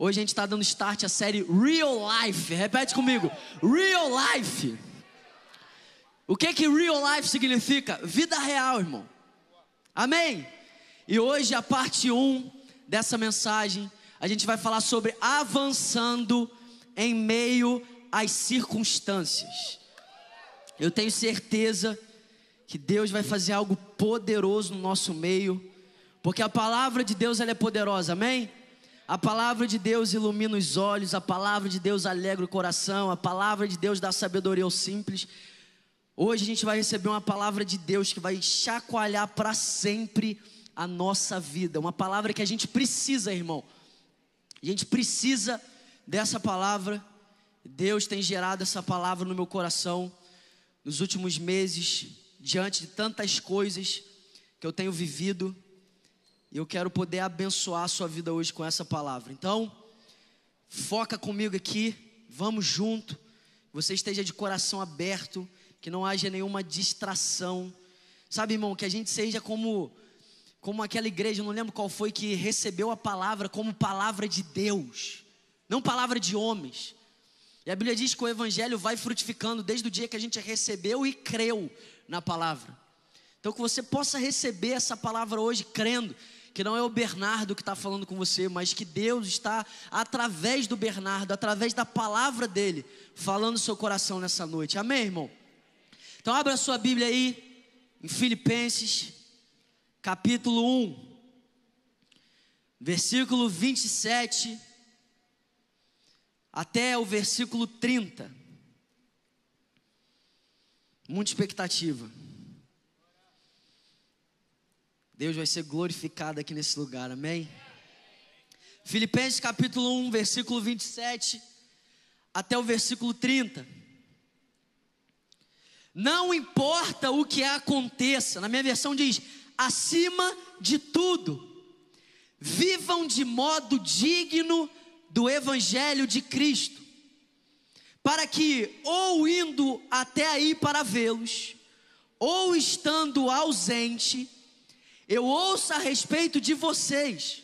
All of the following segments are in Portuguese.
Hoje a gente está dando start à série Real Life. Repete comigo: Real Life. O que que Real Life significa? Vida real, irmão. Amém? E hoje, a parte 1 dessa mensagem, a gente vai falar sobre avançando em meio às circunstâncias. Eu tenho certeza que Deus vai fazer algo poderoso no nosso meio, porque a palavra de Deus ela é poderosa, amém? A palavra de Deus ilumina os olhos, a palavra de Deus alegra o coração, a palavra de Deus dá sabedoria aos simples. Hoje a gente vai receber uma palavra de Deus que vai chacoalhar para sempre a nossa vida. Uma palavra que a gente precisa, irmão. A gente precisa dessa palavra. Deus tem gerado essa palavra no meu coração nos últimos meses, diante de tantas coisas que eu tenho vivido. E eu quero poder abençoar a sua vida hoje com essa palavra. Então, foca comigo aqui, vamos junto. Você esteja de coração aberto, que não haja nenhuma distração. Sabe, irmão, que a gente seja como como aquela igreja, não lembro qual foi que recebeu a palavra como palavra de Deus, não palavra de homens. E a Bíblia diz que o evangelho vai frutificando desde o dia que a gente recebeu e creu na palavra. Então que você possa receber essa palavra hoje crendo que não é o Bernardo que está falando com você, mas que Deus está, através do Bernardo, através da palavra dele, falando no seu coração nessa noite. Amém, irmão? Então, abra sua Bíblia aí, em Filipenses, capítulo 1, versículo 27 até o versículo 30. Muita expectativa. Deus vai ser glorificado aqui nesse lugar, amém? Filipenses capítulo 1, versículo 27 até o versículo 30. Não importa o que aconteça, na minha versão diz: acima de tudo, vivam de modo digno do Evangelho de Cristo, para que, ou indo até aí para vê-los, ou estando ausente, eu ouço a respeito de vocês,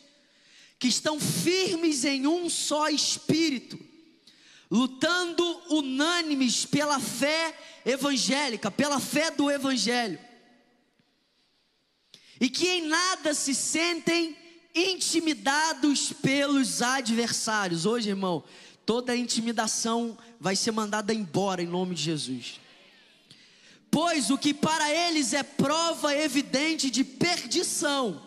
que estão firmes em um só espírito, lutando unânimes pela fé evangélica, pela fé do Evangelho, e que em nada se sentem intimidados pelos adversários. Hoje, irmão, toda intimidação vai ser mandada embora em nome de Jesus pois o que para eles é prova evidente de perdição,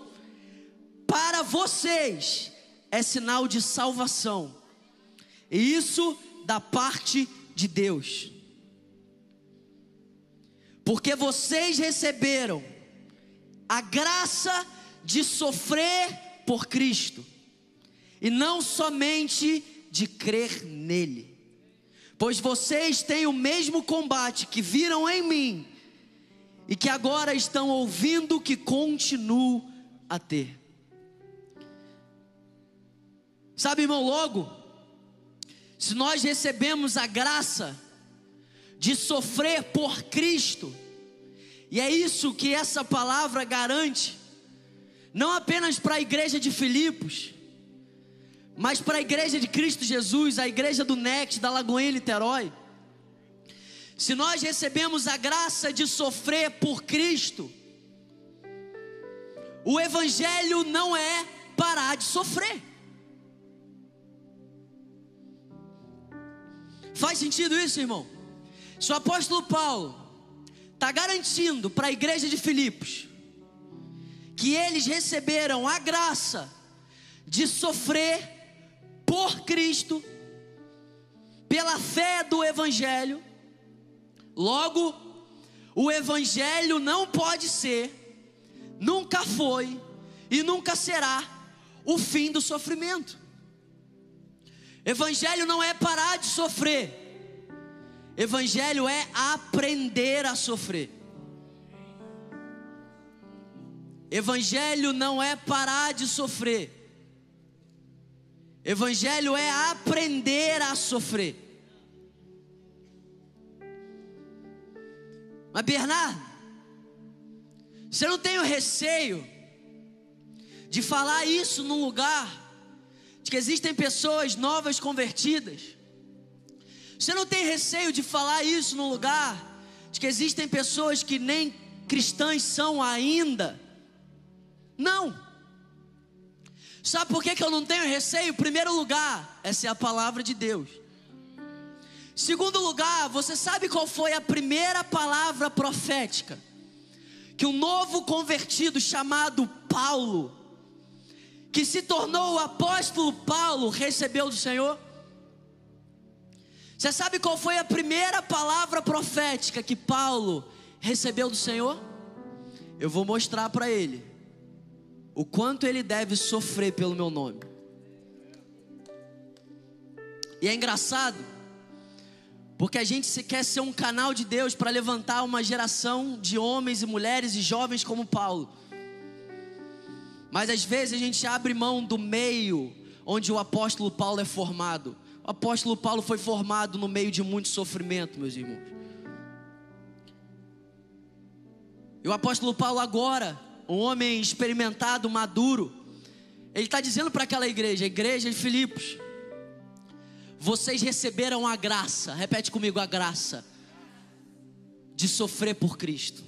para vocês é sinal de salvação, e isso da parte de Deus, porque vocês receberam a graça de sofrer por Cristo, e não somente de crer nele pois vocês têm o mesmo combate que viram em mim e que agora estão ouvindo que continuo a ter. Sabe, irmão, logo, se nós recebemos a graça de sofrer por Cristo, e é isso que essa palavra garante, não apenas para a igreja de Filipos, mas para a igreja de Cristo Jesus, a igreja do Next, da Lagoinha Niterói, se nós recebemos a graça de sofrer por Cristo, o Evangelho não é parar de sofrer. Faz sentido isso, irmão? Se o apóstolo Paulo está garantindo para a igreja de Filipos que eles receberam a graça de sofrer por Cristo, pela fé do Evangelho. Logo, o Evangelho não pode ser, nunca foi e nunca será o fim do sofrimento. Evangelho não é parar de sofrer, Evangelho é aprender a sofrer. Evangelho não é parar de sofrer, Evangelho é aprender a sofrer. Mas Bernardo, você não tem o receio de falar isso num lugar, de que existem pessoas novas convertidas. Você não tem receio de falar isso no lugar de que existem pessoas que nem cristãs são ainda? Não. Sabe por que, que eu não tenho receio? Primeiro lugar, essa é a palavra de Deus. Segundo lugar, você sabe qual foi a primeira palavra profética que um novo convertido chamado Paulo, que se tornou o apóstolo Paulo, recebeu do Senhor? Você sabe qual foi a primeira palavra profética que Paulo recebeu do Senhor? Eu vou mostrar para ele o quanto ele deve sofrer pelo meu nome. E é engraçado, porque a gente quer ser um canal de Deus para levantar uma geração de homens e mulheres e jovens como Paulo. Mas às vezes a gente abre mão do meio onde o apóstolo Paulo é formado. O apóstolo Paulo foi formado no meio de muito sofrimento, meus irmãos. E o apóstolo Paulo agora um homem experimentado, maduro, ele está dizendo para aquela igreja, igreja de Filipos: vocês receberam a graça, repete comigo, a graça de sofrer por Cristo.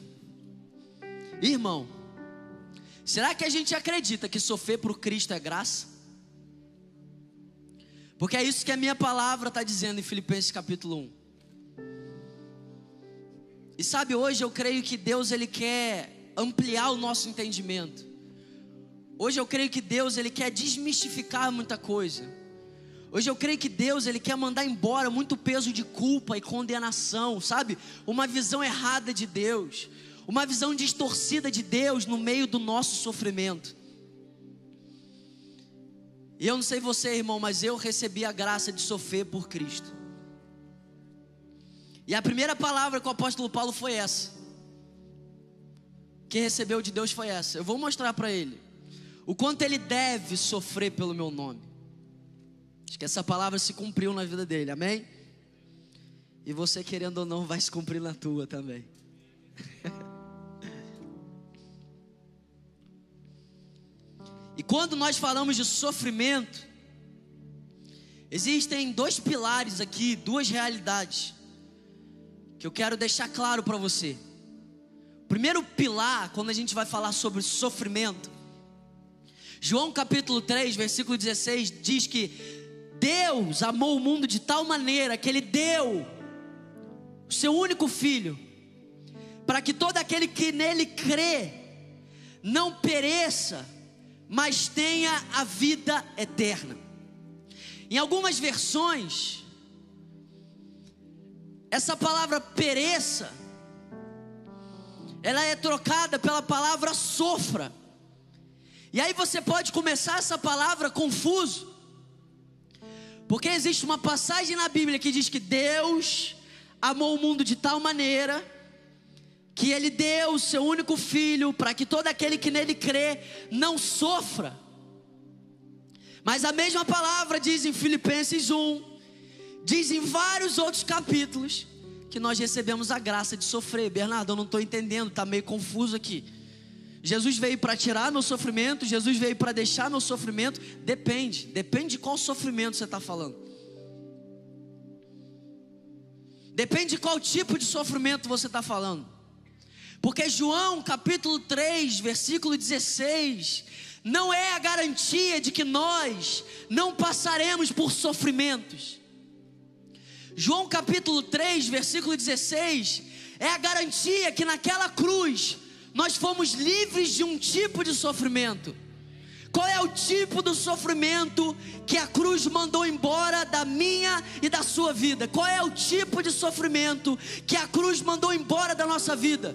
Irmão, será que a gente acredita que sofrer por Cristo é graça? Porque é isso que a minha palavra está dizendo em Filipenses capítulo 1. E sabe, hoje eu creio que Deus ele quer ampliar o nosso entendimento. Hoje eu creio que Deus ele quer desmistificar muita coisa. Hoje eu creio que Deus ele quer mandar embora muito peso de culpa e condenação, sabe? Uma visão errada de Deus, uma visão distorcida de Deus no meio do nosso sofrimento. E eu não sei você, irmão, mas eu recebi a graça de sofrer por Cristo. E a primeira palavra que o apóstolo Paulo foi essa que recebeu de Deus foi essa. Eu vou mostrar para ele o quanto ele deve sofrer pelo meu nome. Acho que essa palavra se cumpriu na vida dele, amém? E você, querendo ou não, vai se cumprir na tua também. e quando nós falamos de sofrimento, existem dois pilares aqui, duas realidades, que eu quero deixar claro para você. Primeiro pilar, quando a gente vai falar sobre sofrimento, João capítulo 3, versículo 16 diz que Deus amou o mundo de tal maneira que ele deu o seu único filho, para que todo aquele que nele crê não pereça, mas tenha a vida eterna. Em algumas versões, essa palavra pereça ela é trocada pela palavra sofra. E aí você pode começar essa palavra confuso, porque existe uma passagem na Bíblia que diz que Deus amou o mundo de tal maneira que ele deu o seu único filho para que todo aquele que nele crê não sofra. Mas a mesma palavra diz em Filipenses 1, diz em vários outros capítulos, que nós recebemos a graça de sofrer. Bernardo, eu não estou entendendo, está meio confuso aqui. Jesus veio para tirar meu sofrimento, Jesus veio para deixar meu sofrimento. Depende, depende de qual sofrimento você está falando. Depende de qual tipo de sofrimento você está falando. Porque João capítulo 3, versículo 16, não é a garantia de que nós não passaremos por sofrimentos. João capítulo 3, versículo 16, é a garantia que naquela cruz nós fomos livres de um tipo de sofrimento. Qual é o tipo do sofrimento que a cruz mandou embora da minha e da sua vida? Qual é o tipo de sofrimento que a cruz mandou embora da nossa vida?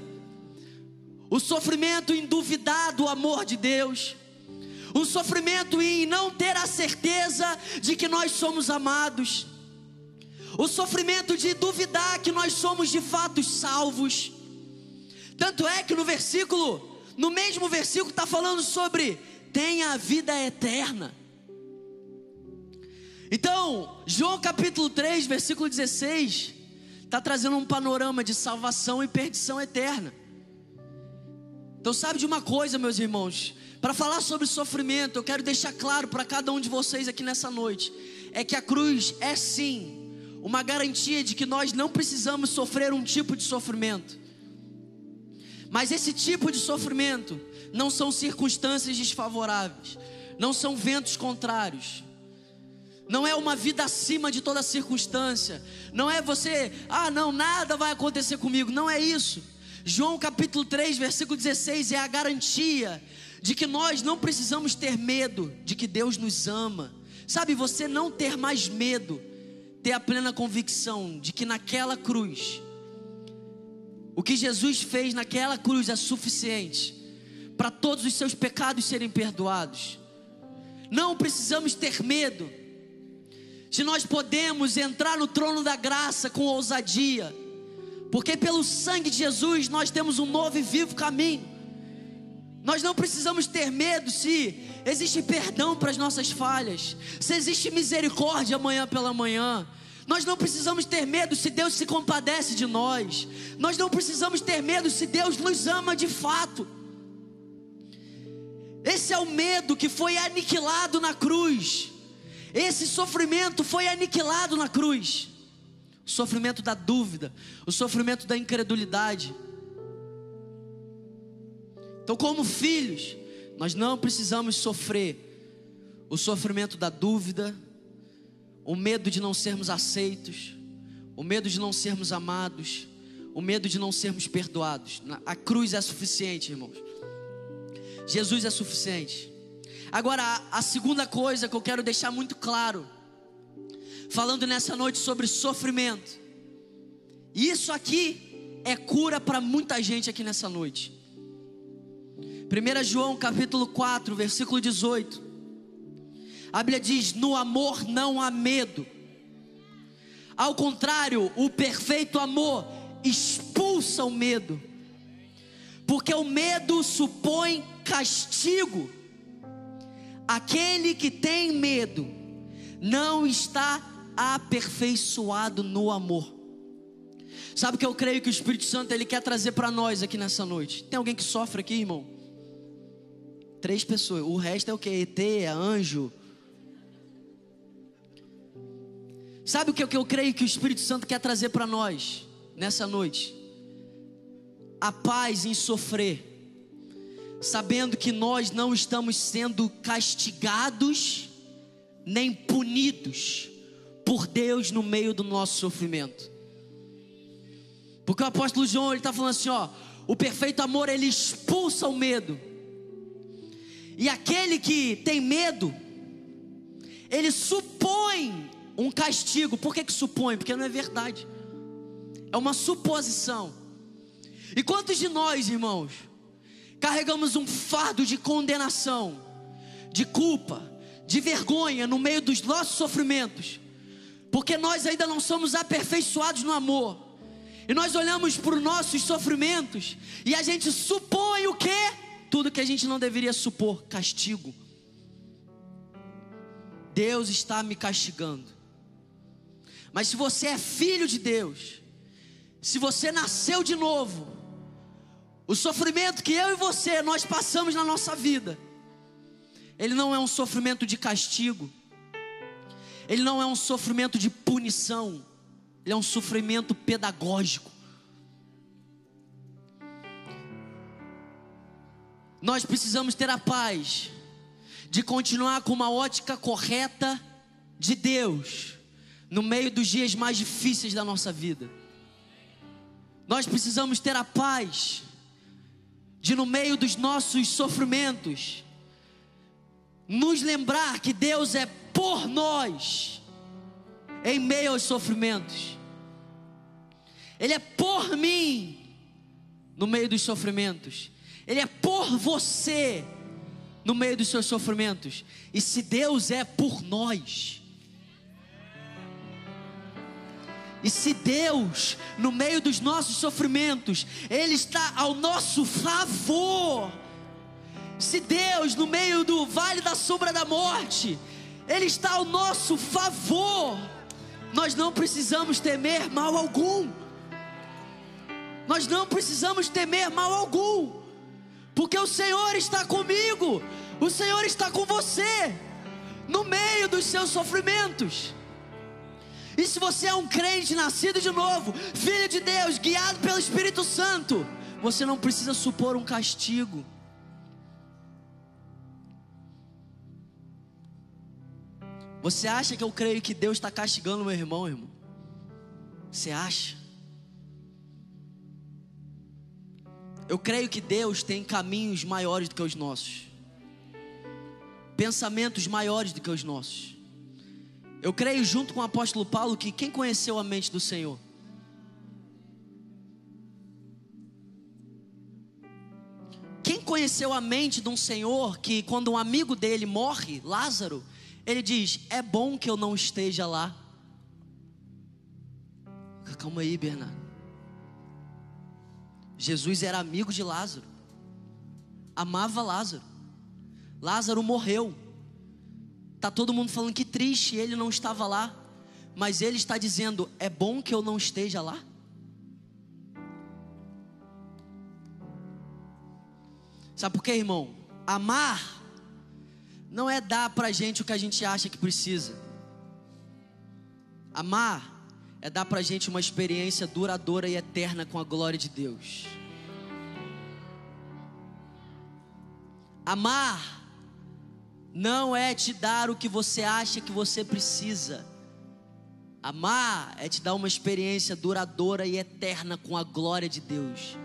O sofrimento em duvidar do amor de Deus, o sofrimento em não ter a certeza de que nós somos amados, o sofrimento de duvidar que nós somos de fato salvos. Tanto é que no versículo, no mesmo versículo, está falando sobre tenha a vida eterna. Então, João capítulo 3, versículo 16, está trazendo um panorama de salvação e perdição eterna. Então, sabe de uma coisa, meus irmãos? Para falar sobre sofrimento, eu quero deixar claro para cada um de vocês aqui nessa noite: é que a cruz é sim uma garantia de que nós não precisamos sofrer um tipo de sofrimento. Mas esse tipo de sofrimento não são circunstâncias desfavoráveis, não são ventos contrários. Não é uma vida acima de toda circunstância. Não é você, ah, não, nada vai acontecer comigo. Não é isso. João capítulo 3, versículo 16 é a garantia de que nós não precisamos ter medo de que Deus nos ama. Sabe, você não ter mais medo, ter a plena convicção de que naquela cruz, o que Jesus fez naquela cruz é suficiente para todos os seus pecados serem perdoados. Não precisamos ter medo se nós podemos entrar no trono da graça com ousadia, porque pelo sangue de Jesus nós temos um novo e vivo caminho. Nós não precisamos ter medo se existe perdão para as nossas falhas, se existe misericórdia amanhã pela manhã. Nós não precisamos ter medo se Deus se compadece de nós. Nós não precisamos ter medo se Deus nos ama de fato. Esse é o medo que foi aniquilado na cruz. Esse sofrimento foi aniquilado na cruz. O sofrimento da dúvida, o sofrimento da incredulidade. Então, como filhos, nós não precisamos sofrer o sofrimento da dúvida, o medo de não sermos aceitos, o medo de não sermos amados, o medo de não sermos perdoados. A cruz é suficiente, irmãos. Jesus é suficiente. Agora, a segunda coisa que eu quero deixar muito claro, falando nessa noite sobre sofrimento, isso aqui é cura para muita gente aqui nessa noite. 1 João capítulo 4, versículo 18. A Bíblia diz: No amor não há medo. Ao contrário, o perfeito amor expulsa o medo, porque o medo supõe castigo. Aquele que tem medo não está aperfeiçoado no amor. Sabe o que eu creio que o Espírito Santo ele quer trazer para nós aqui nessa noite? Tem alguém que sofre aqui, irmão? Três pessoas. O resto é o que? ET, é anjo. Sabe o que eu creio que o Espírito Santo quer trazer para nós nessa noite? A paz em sofrer sabendo que nós não estamos sendo castigados nem punidos por Deus no meio do nosso sofrimento. Porque o apóstolo João ele está falando assim, ó, o perfeito amor ele expulsa o medo. E aquele que tem medo, ele supõe um castigo. Por que, que supõe? Porque não é verdade. É uma suposição. E quantos de nós, irmãos, carregamos um fardo de condenação, de culpa, de vergonha no meio dos nossos sofrimentos, porque nós ainda não somos aperfeiçoados no amor. E nós olhamos para os nossos sofrimentos e a gente supõe o que? Tudo que a gente não deveria supor: castigo. Deus está me castigando. Mas se você é filho de Deus, se você nasceu de novo, o sofrimento que eu e você nós passamos na nossa vida, ele não é um sofrimento de castigo, ele não é um sofrimento de punição, ele é um sofrimento pedagógico. Nós precisamos ter a paz de continuar com uma ótica correta de Deus no meio dos dias mais difíceis da nossa vida. Nós precisamos ter a paz de no meio dos nossos sofrimentos, nos lembrar que Deus é por nós, em meio aos sofrimentos, Ele é por mim, no meio dos sofrimentos, Ele é por você, no meio dos seus sofrimentos, e se Deus é por nós, E se Deus, no meio dos nossos sofrimentos, Ele está ao nosso favor. Se Deus, no meio do vale da sombra da morte, Ele está ao nosso favor, nós não precisamos temer mal algum. Nós não precisamos temer mal algum, Porque o Senhor está comigo, o Senhor está com você, no meio dos seus sofrimentos. E se você é um crente nascido de novo, filho de Deus, guiado pelo Espírito Santo, você não precisa supor um castigo. Você acha que eu creio que Deus está castigando meu irmão, irmão? Você acha? Eu creio que Deus tem caminhos maiores do que os nossos, pensamentos maiores do que os nossos. Eu creio, junto com o apóstolo Paulo, que quem conheceu a mente do Senhor? Quem conheceu a mente de um Senhor que, quando um amigo dele morre, Lázaro, ele diz: É bom que eu não esteja lá. Calma aí, Bernardo. Jesus era amigo de Lázaro, amava Lázaro. Lázaro morreu. Tá todo mundo falando que triste, ele não estava lá. Mas ele está dizendo: é bom que eu não esteja lá. Sabe por quê, irmão? Amar não é dar para gente o que a gente acha que precisa. Amar é dar para gente uma experiência duradoura e eterna com a glória de Deus. Amar não é te dar o que você acha que você precisa. Amar é te dar uma experiência duradoura e eterna com a glória de Deus.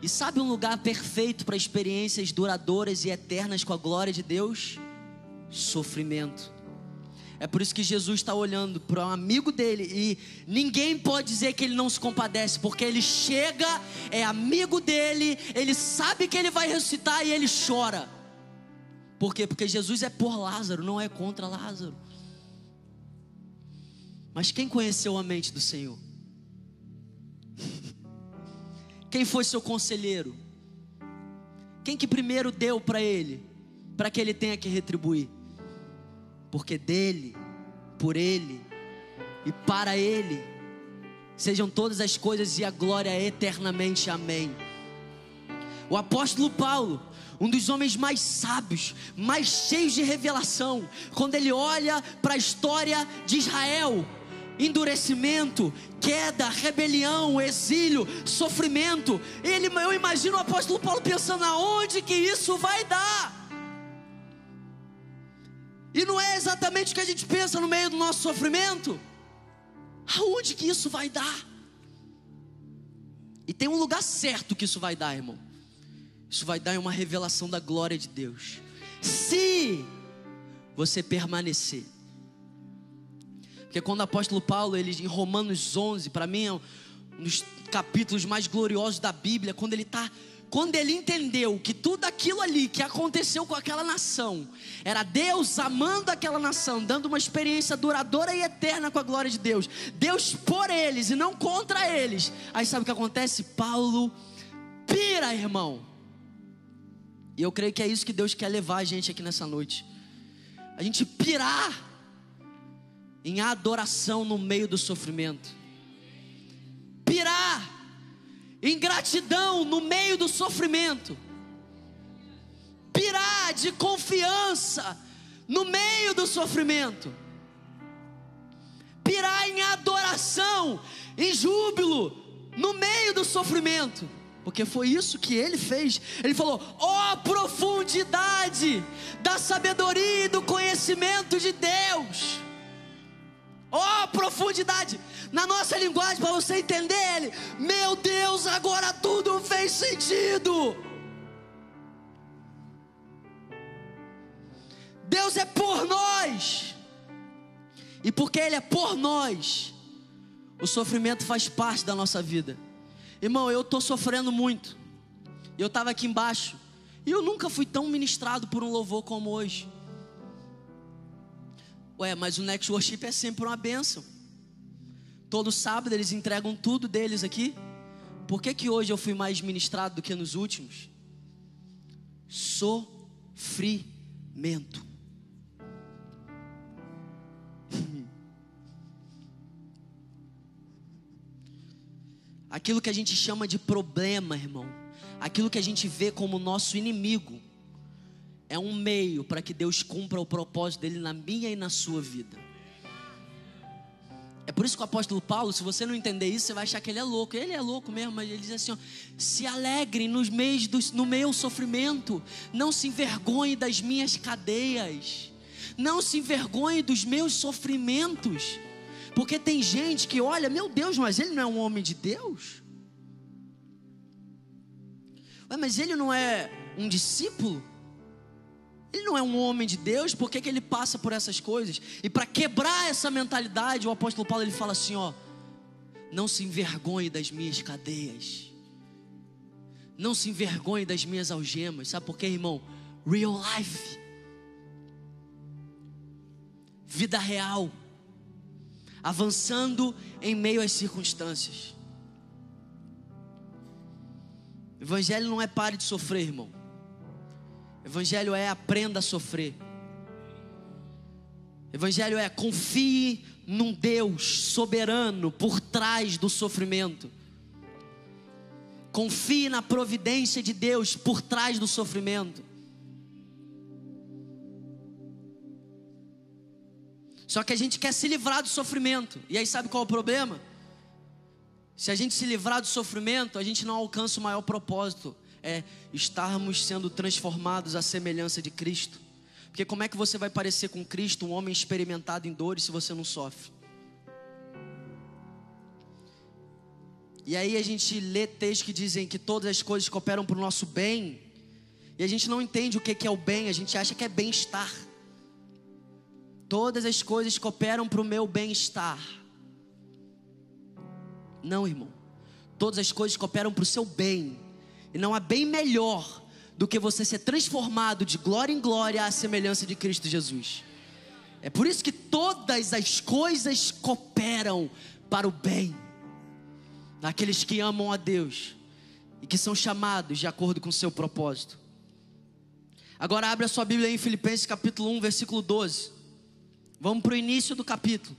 E sabe um lugar perfeito para experiências duradouras e eternas com a glória de Deus? Sofrimento. É por isso que Jesus está olhando para um amigo dele e ninguém pode dizer que ele não se compadece, porque ele chega, é amigo dele, ele sabe que ele vai ressuscitar e ele chora. Por quê? Porque Jesus é por Lázaro, não é contra Lázaro. Mas quem conheceu a mente do Senhor? Quem foi seu conselheiro? Quem que primeiro deu para ele, para que ele tenha que retribuir? Porque dele, por ele e para ele sejam todas as coisas e a glória eternamente. Amém. O apóstolo Paulo, um dos homens mais sábios, mais cheios de revelação, quando ele olha para a história de Israel, endurecimento, queda, rebelião, exílio, sofrimento. Ele, eu imagino o apóstolo Paulo pensando aonde que isso vai dar. E não é exatamente o que a gente pensa no meio do nosso sofrimento. Aonde que isso vai dar? E tem um lugar certo que isso vai dar, irmão. Isso vai dar uma revelação da glória de Deus. Se você permanecer. Porque quando o apóstolo Paulo, ele em Romanos 11, para mim é um dos capítulos mais gloriosos da Bíblia, quando ele está quando ele entendeu que tudo aquilo ali que aconteceu com aquela nação era Deus amando aquela nação, dando uma experiência duradoura e eterna com a glória de Deus, Deus por eles e não contra eles. Aí sabe o que acontece? Paulo pira, irmão. E eu creio que é isso que Deus quer levar a gente aqui nessa noite. A gente pirar em adoração no meio do sofrimento. Pirar em gratidão no meio do sofrimento. Pirar de confiança no meio do sofrimento. Pirar em adoração, em júbilo no meio do sofrimento porque foi isso que ele fez. Ele falou: ó oh, profundidade da sabedoria e do conhecimento de Deus. Ó oh, profundidade. Na nossa linguagem, para você entender ele, meu Deus, agora tudo fez sentido. Deus é por nós. E porque Ele é por nós, o sofrimento faz parte da nossa vida. Irmão, eu estou sofrendo muito. Eu estava aqui embaixo. E eu nunca fui tão ministrado por um louvor como hoje. Ué, mas o Next Worship é sempre uma bênção. Todo sábado eles entregam tudo deles aqui. Por que, que hoje eu fui mais ministrado do que nos últimos? Sofrimento. Aquilo que a gente chama de problema, irmão, aquilo que a gente vê como nosso inimigo é um meio para que Deus cumpra o propósito dele na minha e na sua vida. É por isso que o apóstolo Paulo, se você não entender isso, você vai achar que ele é louco. Ele é louco mesmo, mas ele diz assim: ó, se alegrem nos meios do, no meu sofrimento, não se envergonhe das minhas cadeias, não se envergonhe dos meus sofrimentos, porque tem gente que olha, meu Deus, mas ele não é um homem de Deus? Ué, mas ele não é um discípulo? Ele não é um homem de Deus, por que, que ele passa por essas coisas? E para quebrar essa mentalidade, o apóstolo Paulo ele fala assim: ó, não se envergonhe das minhas cadeias, não se envergonhe das minhas algemas, sabe por quê, irmão? Real life, vida real, avançando em meio às circunstâncias. Evangelho não é pare de sofrer, irmão. Evangelho é aprenda a sofrer. Evangelho é confie num Deus soberano por trás do sofrimento. Confie na providência de Deus por trás do sofrimento. Só que a gente quer se livrar do sofrimento. E aí sabe qual é o problema? Se a gente se livrar do sofrimento, a gente não alcança o maior propósito é estarmos sendo transformados à semelhança de Cristo. Porque como é que você vai parecer com Cristo, um homem experimentado em dores, se você não sofre? E aí a gente lê textos que dizem que todas as coisas cooperam para o nosso bem, e a gente não entende o que é o bem, a gente acha que é bem-estar. Todas as coisas cooperam para o meu bem-estar. Não, irmão. Todas as coisas cooperam para o seu bem. E não há bem melhor do que você ser transformado de glória em glória à semelhança de Cristo Jesus. É por isso que todas as coisas cooperam para o bem daqueles que amam a Deus e que são chamados de acordo com o seu propósito. Agora abre a sua Bíblia em Filipenses capítulo 1, versículo 12. Vamos para o início do capítulo.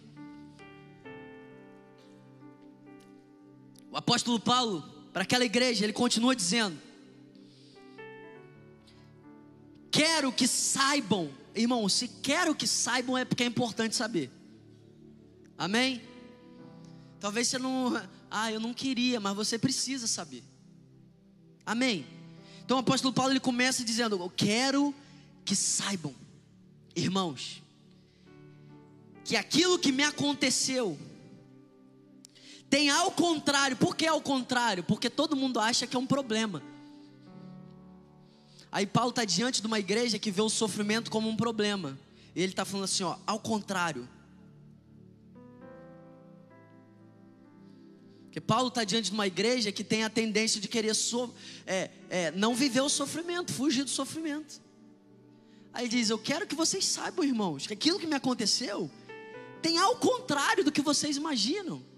O apóstolo Paulo para aquela igreja, ele continua dizendo: Quero que saibam, irmão, se quero que saibam é porque é importante saber. Amém? Talvez você não, ah, eu não queria, mas você precisa saber. Amém? Então o apóstolo Paulo ele começa dizendo: Eu quero que saibam, irmãos, que aquilo que me aconteceu, tem ao contrário. Por que ao contrário? Porque todo mundo acha que é um problema. Aí Paulo está diante de uma igreja que vê o sofrimento como um problema. E ele está falando assim: ó, ao contrário. Porque Paulo está diante de uma igreja que tem a tendência de querer so, é, é, não viver o sofrimento, fugir do sofrimento. Aí diz: Eu quero que vocês saibam, irmãos, que aquilo que me aconteceu tem ao contrário do que vocês imaginam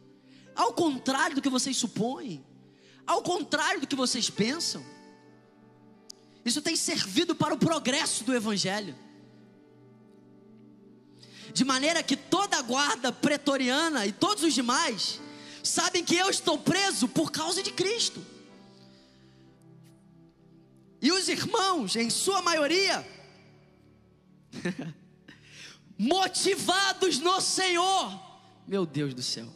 ao contrário do que vocês supõem, ao contrário do que vocês pensam. Isso tem servido para o progresso do Evangelho. De maneira que toda a guarda pretoriana e todos os demais sabem que eu estou preso por causa de Cristo. E os irmãos, em sua maioria, motivados no Senhor, meu Deus do céu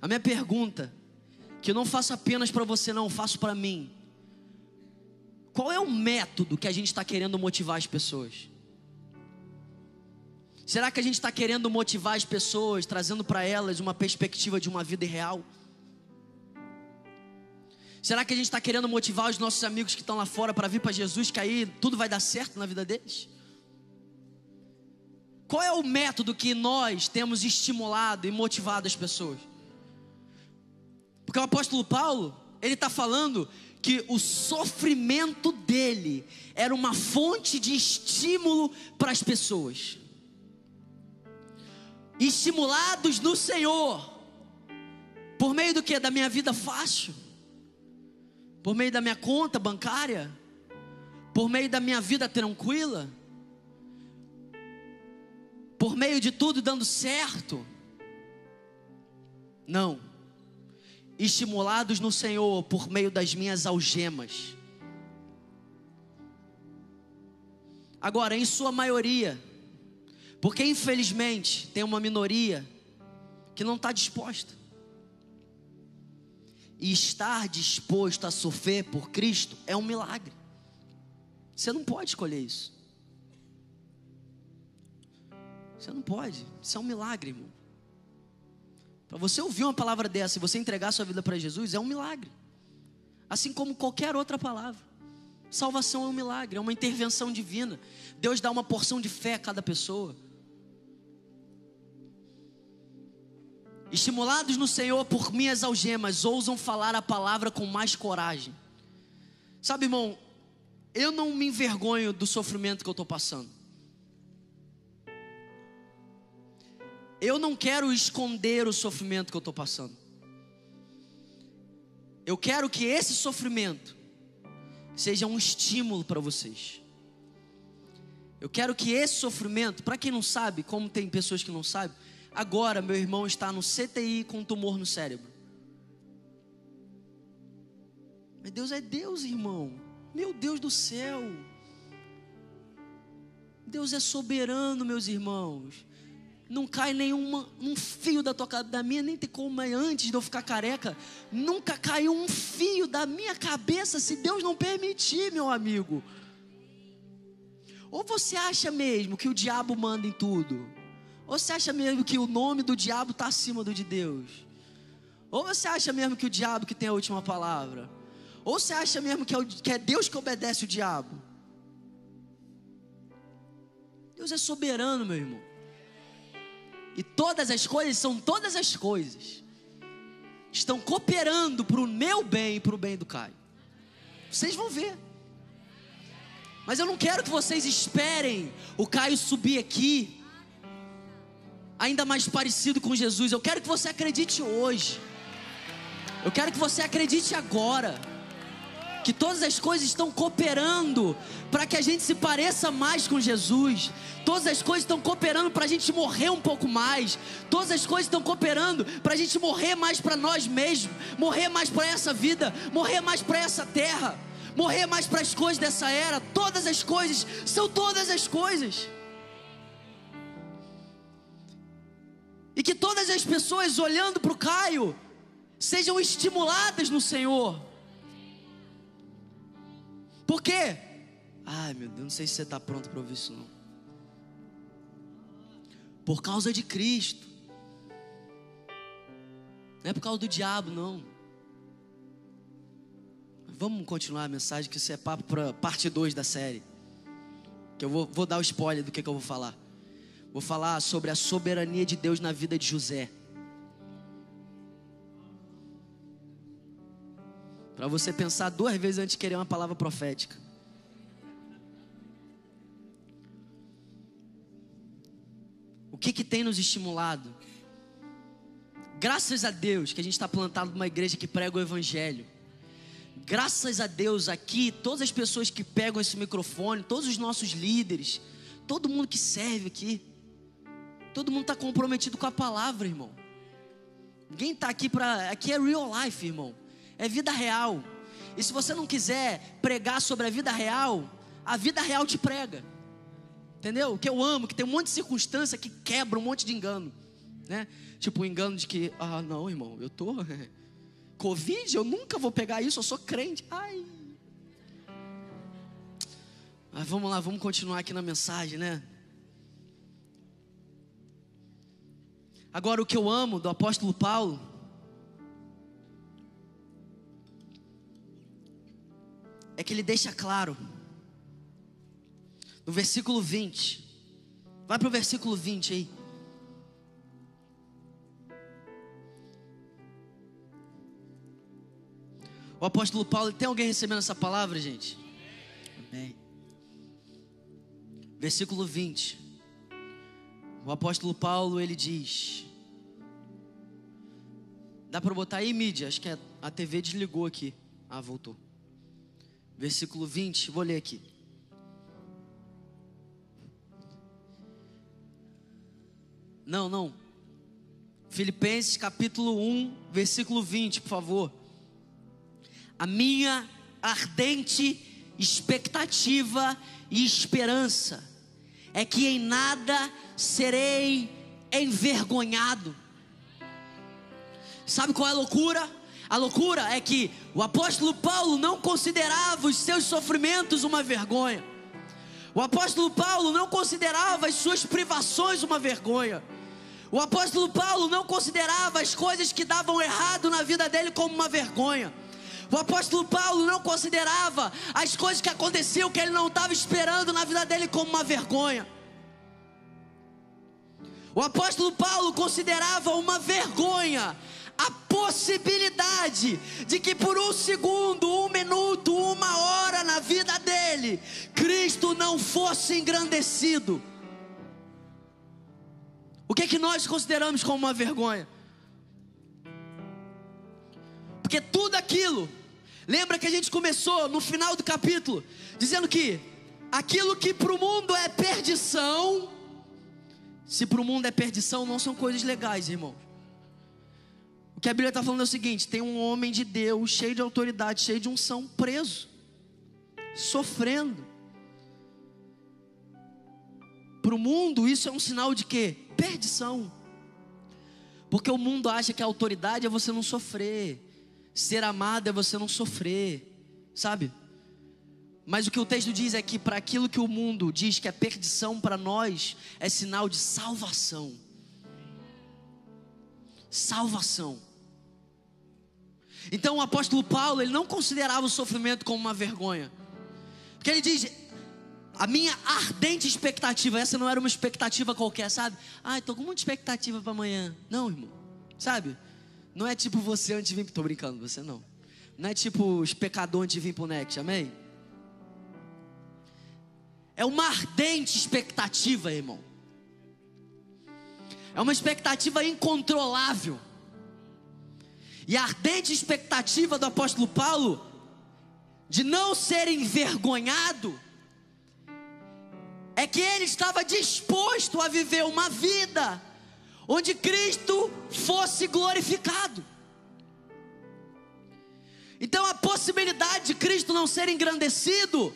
a minha pergunta, que eu não faço apenas para você, não, faço para mim. Qual é o método que a gente está querendo motivar as pessoas? Será que a gente está querendo motivar as pessoas, trazendo para elas uma perspectiva de uma vida real? Será que a gente está querendo motivar os nossos amigos que estão lá fora para vir para Jesus, que aí tudo vai dar certo na vida deles? Qual é o método que nós temos estimulado e motivado as pessoas? Porque o apóstolo Paulo, ele está falando que o sofrimento dele era uma fonte de estímulo para as pessoas. Estimulados no Senhor, por meio do que? Da minha vida fácil, por meio da minha conta bancária, por meio da minha vida tranquila, por meio de tudo dando certo. Não estimulados no Senhor por meio das minhas algemas. Agora, em sua maioria, porque infelizmente tem uma minoria que não está disposta. E estar disposto a sofrer por Cristo é um milagre. Você não pode escolher isso. Você não pode. Isso é um milagre, irmão. Para você ouvir uma palavra dessa e você entregar sua vida para Jesus, é um milagre. Assim como qualquer outra palavra. Salvação é um milagre, é uma intervenção divina. Deus dá uma porção de fé a cada pessoa. Estimulados no Senhor por minhas algemas, ousam falar a palavra com mais coragem. Sabe, irmão, eu não me envergonho do sofrimento que eu estou passando. Eu não quero esconder o sofrimento que eu estou passando. Eu quero que esse sofrimento seja um estímulo para vocês. Eu quero que esse sofrimento, para quem não sabe, como tem pessoas que não sabem, agora meu irmão está no CTI com um tumor no cérebro. Mas Deus é Deus, irmão. Meu Deus do céu. Deus é soberano, meus irmãos não cai nenhum um fio da tua da minha, nem tem como, antes de eu ficar careca, nunca caiu um fio da minha cabeça se Deus não permitir, meu amigo. Ou você acha mesmo que o diabo manda em tudo? Ou você acha mesmo que o nome do diabo está acima do de Deus? Ou você acha mesmo que o diabo que tem a última palavra? Ou você acha mesmo que é, o, que é Deus que obedece o diabo? Deus é soberano, meu irmão. E todas as coisas são todas as coisas. Estão cooperando para o meu bem e para o bem do Caio. Vocês vão ver. Mas eu não quero que vocês esperem o Caio subir aqui, ainda mais parecido com Jesus. Eu quero que você acredite hoje. Eu quero que você acredite agora que todas as coisas estão cooperando para que a gente se pareça mais com Jesus. Todas as coisas estão cooperando para a gente morrer um pouco mais. Todas as coisas estão cooperando para a gente morrer mais para nós mesmos, morrer mais para essa vida, morrer mais para essa terra, morrer mais para as coisas dessa era. Todas as coisas são todas as coisas. E que todas as pessoas olhando para o Caio sejam estimuladas no Senhor por quê? Ai meu Deus, não sei se você está pronto para ouvir isso não. Por causa de Cristo. Não é por causa do diabo, não. Vamos continuar a mensagem, que isso é papo para parte 2 da série. Que eu vou, vou dar o spoiler do que, que eu vou falar. Vou falar sobre a soberania de Deus na vida de José. Para você pensar duas vezes antes de querer uma palavra profética. O que, que tem nos estimulado? Graças a Deus que a gente está plantado numa igreja que prega o Evangelho. Graças a Deus aqui, todas as pessoas que pegam esse microfone, todos os nossos líderes, todo mundo que serve aqui, todo mundo está comprometido com a palavra, irmão. Ninguém está aqui para. Aqui é real life, irmão é vida real. E se você não quiser pregar sobre a vida real, a vida real te prega. Entendeu? Que eu amo, que tem um monte de circunstância que quebra um monte de engano, né? Tipo o engano de que, ah, não, irmão, eu tô Covid, eu nunca vou pegar isso, eu sou crente. Ai. Mas vamos lá, vamos continuar aqui na mensagem, né? Agora o que eu amo do apóstolo Paulo é que ele deixa claro, no versículo 20, vai para o versículo 20 aí. O apóstolo Paulo, tem alguém recebendo essa palavra, gente? Amém. Versículo 20. O apóstolo Paulo, ele diz: Dá para botar aí mídia? Acho que a TV desligou aqui. Ah, voltou versículo 20, vou ler aqui. Não, não. Filipenses capítulo 1, versículo 20, por favor. A minha ardente expectativa e esperança é que em nada serei envergonhado. Sabe qual é a loucura? A loucura é que o apóstolo Paulo não considerava os seus sofrimentos uma vergonha. O apóstolo Paulo não considerava as suas privações uma vergonha. O apóstolo Paulo não considerava as coisas que davam errado na vida dele como uma vergonha. O apóstolo Paulo não considerava as coisas que aconteciam que ele não estava esperando na vida dele como uma vergonha. O apóstolo Paulo considerava uma vergonha a possibilidade de que por um segundo, um minuto, uma hora na vida dele, Cristo não fosse engrandecido. O que é que nós consideramos como uma vergonha? Porque tudo aquilo, lembra que a gente começou no final do capítulo, dizendo que aquilo que para o mundo é perdição, se para o mundo é perdição, não são coisas legais, irmão. O que a Bíblia está falando é o seguinte: tem um homem de Deus, cheio de autoridade, cheio de unção, preso, sofrendo. Para o mundo, isso é um sinal de quê? Perdição. Porque o mundo acha que a autoridade é você não sofrer, ser amado é você não sofrer, sabe? Mas o que o texto diz é que para aquilo que o mundo diz que é perdição para nós, é sinal de salvação. Salvação. Então o apóstolo Paulo, ele não considerava o sofrimento como uma vergonha. Porque ele diz: a minha ardente expectativa, essa não era uma expectativa qualquer, sabe? Ah, estou com muita expectativa para amanhã. Não, irmão, sabe? Não é tipo você antes de vir, estou brincando, você não. Não é tipo os pecadores antes de vir para o Next, amém? É uma ardente expectativa, irmão. É uma expectativa incontrolável. E a ardente expectativa do apóstolo Paulo de não ser envergonhado é que ele estava disposto a viver uma vida onde Cristo fosse glorificado. Então a possibilidade de Cristo não ser engrandecido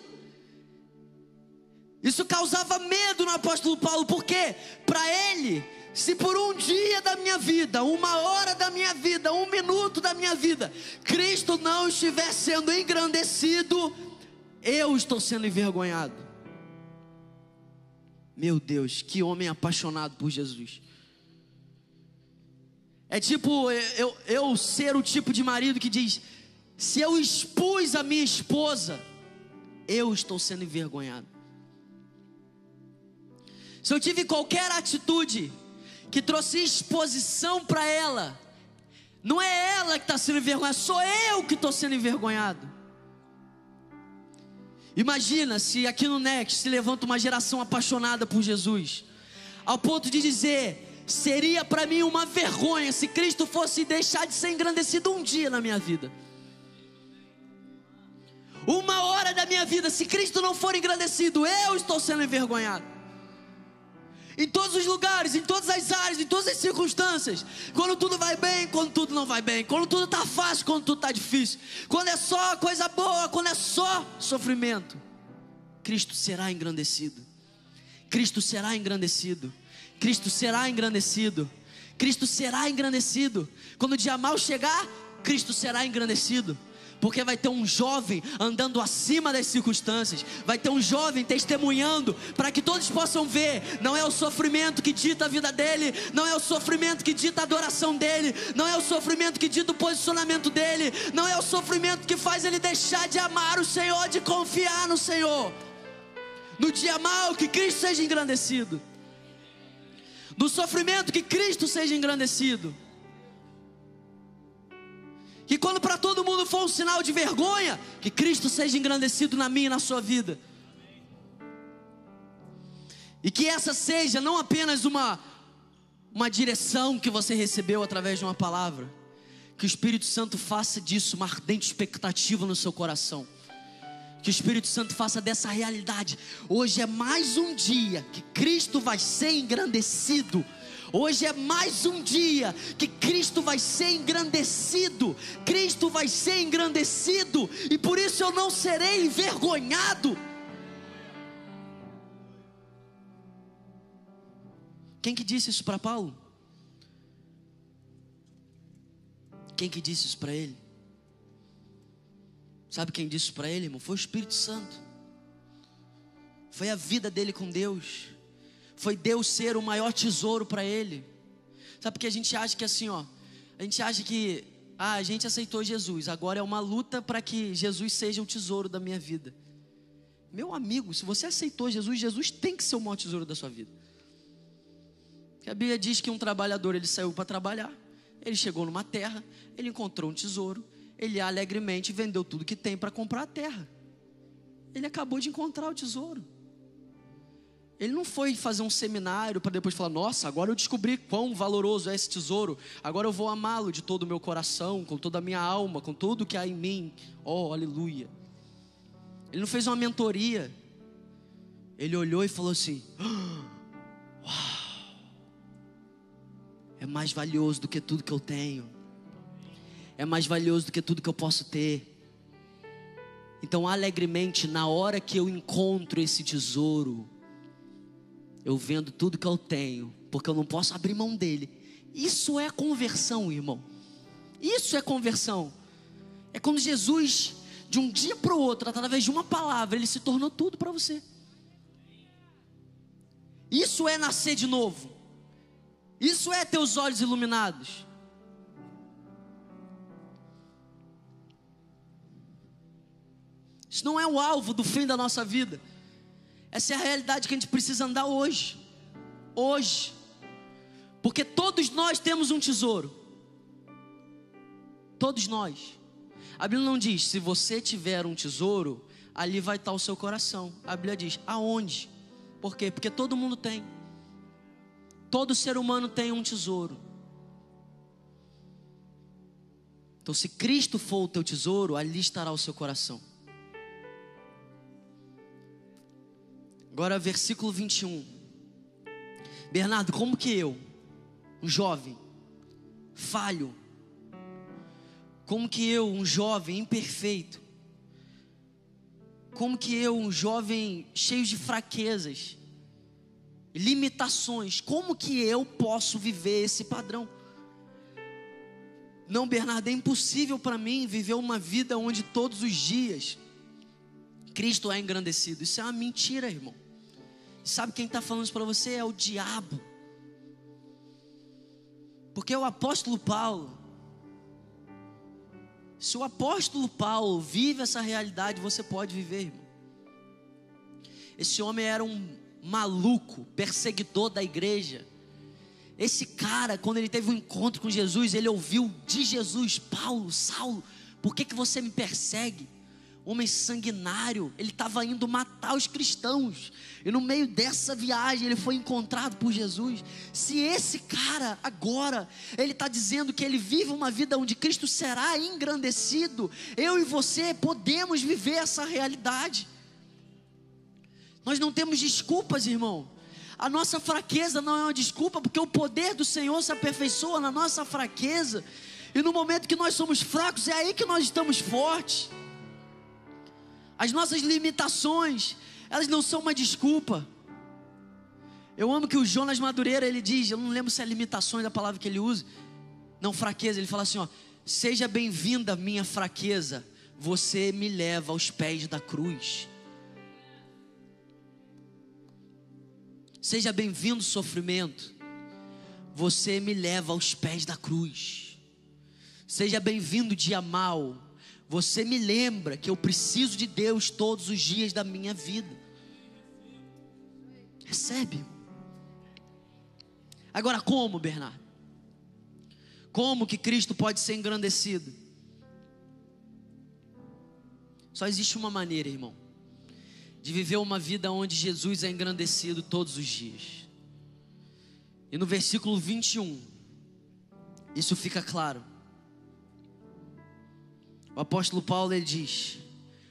isso causava medo no apóstolo Paulo, porque para ele, se por um dia da minha vida, uma hora da minha vida, um minuto da minha vida, Cristo não estiver sendo engrandecido, eu estou sendo envergonhado. Meu Deus, que homem apaixonado por Jesus. É tipo eu, eu ser o tipo de marido que diz: se eu expus a minha esposa, eu estou sendo envergonhado. Se eu tive qualquer atitude que trouxe exposição para ela, não é ela que está sendo envergonhada, sou eu que estou sendo envergonhado. Imagina se aqui no Next se levanta uma geração apaixonada por Jesus, ao ponto de dizer: seria para mim uma vergonha se Cristo fosse deixar de ser engrandecido um dia na minha vida. Uma hora da minha vida, se Cristo não for engrandecido, eu estou sendo envergonhado. Em todos os lugares, em todas as áreas, em todas as circunstâncias. Quando tudo vai bem, quando tudo não vai bem. Quando tudo está fácil, quando tudo está difícil. Quando é só coisa boa, quando é só sofrimento. Cristo será engrandecido. Cristo será engrandecido. Cristo será engrandecido. Cristo será engrandecido. Quando o dia mal chegar, Cristo será engrandecido porque vai ter um jovem andando acima das circunstâncias, vai ter um jovem testemunhando para que todos possam ver. Não é o sofrimento que dita a vida dele, não é o sofrimento que dita a adoração dele, não é o sofrimento que dita o posicionamento dele, não é o sofrimento que faz ele deixar de amar o Senhor, de confiar no Senhor. No dia mal, que Cristo seja engrandecido. No sofrimento, que Cristo seja engrandecido. Que quando para todo mundo for um sinal de vergonha, que Cristo seja engrandecido na minha e na sua vida. E que essa seja não apenas uma uma direção que você recebeu através de uma palavra, que o Espírito Santo faça disso uma ardente expectativa no seu coração. Que o Espírito Santo faça dessa realidade. Hoje é mais um dia que Cristo vai ser engrandecido Hoje é mais um dia que Cristo vai ser engrandecido. Cristo vai ser engrandecido e por isso eu não serei envergonhado. Quem que disse isso para Paulo? Quem que disse isso para ele? Sabe quem disse isso para ele, irmão? Foi o Espírito Santo. Foi a vida dele com Deus. Foi Deus ser o maior tesouro para ele. Sabe porque a gente acha que assim, ó, a gente acha que ah, a gente aceitou Jesus, agora é uma luta para que Jesus seja o tesouro da minha vida. Meu amigo, se você aceitou Jesus, Jesus tem que ser o maior tesouro da sua vida. a Bíblia diz que um trabalhador ele saiu para trabalhar, ele chegou numa terra, ele encontrou um tesouro, ele alegremente vendeu tudo que tem para comprar a terra. Ele acabou de encontrar o tesouro. Ele não foi fazer um seminário para depois falar: Nossa, agora eu descobri quão valoroso é esse tesouro. Agora eu vou amá-lo de todo o meu coração, com toda a minha alma, com tudo que há em mim. Oh, aleluia. Ele não fez uma mentoria. Ele olhou e falou assim: Uau, é mais valioso do que tudo que eu tenho. É mais valioso do que tudo que eu posso ter. Então, alegremente, na hora que eu encontro esse tesouro, eu vendo tudo que eu tenho, porque eu não posso abrir mão dele. Isso é conversão, irmão. Isso é conversão. É quando Jesus, de um dia para o outro, através de uma palavra, ele se tornou tudo para você. Isso é nascer de novo. Isso é ter os olhos iluminados. Isso não é o alvo do fim da nossa vida. Essa é a realidade que a gente precisa andar hoje. Hoje. Porque todos nós temos um tesouro. Todos nós. A Bíblia não diz, se você tiver um tesouro, ali vai estar o seu coração. A Bíblia diz, aonde? Por quê? Porque todo mundo tem. Todo ser humano tem um tesouro. Então, se Cristo for o teu tesouro, ali estará o seu coração. Agora, versículo 21. Bernardo, como que eu, um jovem, falho, como que eu, um jovem imperfeito, como que eu, um jovem cheio de fraquezas, limitações, como que eu posso viver esse padrão? Não, Bernardo, é impossível para mim viver uma vida onde todos os dias Cristo é engrandecido. Isso é uma mentira, irmão. Sabe quem está falando isso para você? É o diabo. Porque o apóstolo Paulo, se o apóstolo Paulo vive essa realidade, você pode viver, irmão. Esse homem era um maluco, perseguidor da igreja. Esse cara, quando ele teve um encontro com Jesus, ele ouviu de Jesus: Paulo, Saulo, por que, que você me persegue? Homem sanguinário, ele estava indo matar os cristãos, e no meio dessa viagem ele foi encontrado por Jesus. Se esse cara agora, ele está dizendo que ele vive uma vida onde Cristo será engrandecido, eu e você podemos viver essa realidade. Nós não temos desculpas, irmão. A nossa fraqueza não é uma desculpa, porque o poder do Senhor se aperfeiçoa na nossa fraqueza. E no momento que nós somos fracos, é aí que nós estamos fortes. As nossas limitações, elas não são uma desculpa. Eu amo que o Jonas Madureira ele diz, eu não lembro se é limitações da palavra que ele usa, não fraqueza, ele fala assim, ó, seja bem-vinda minha fraqueza, você me leva aos pés da cruz. Seja bem-vindo sofrimento, você me leva aos pés da cruz. Seja bem-vindo dia mal, você me lembra que eu preciso de Deus todos os dias da minha vida. Recebe. Agora, como, Bernardo? Como que Cristo pode ser engrandecido? Só existe uma maneira, irmão, de viver uma vida onde Jesus é engrandecido todos os dias. E no versículo 21, isso fica claro. O apóstolo Paulo ele diz: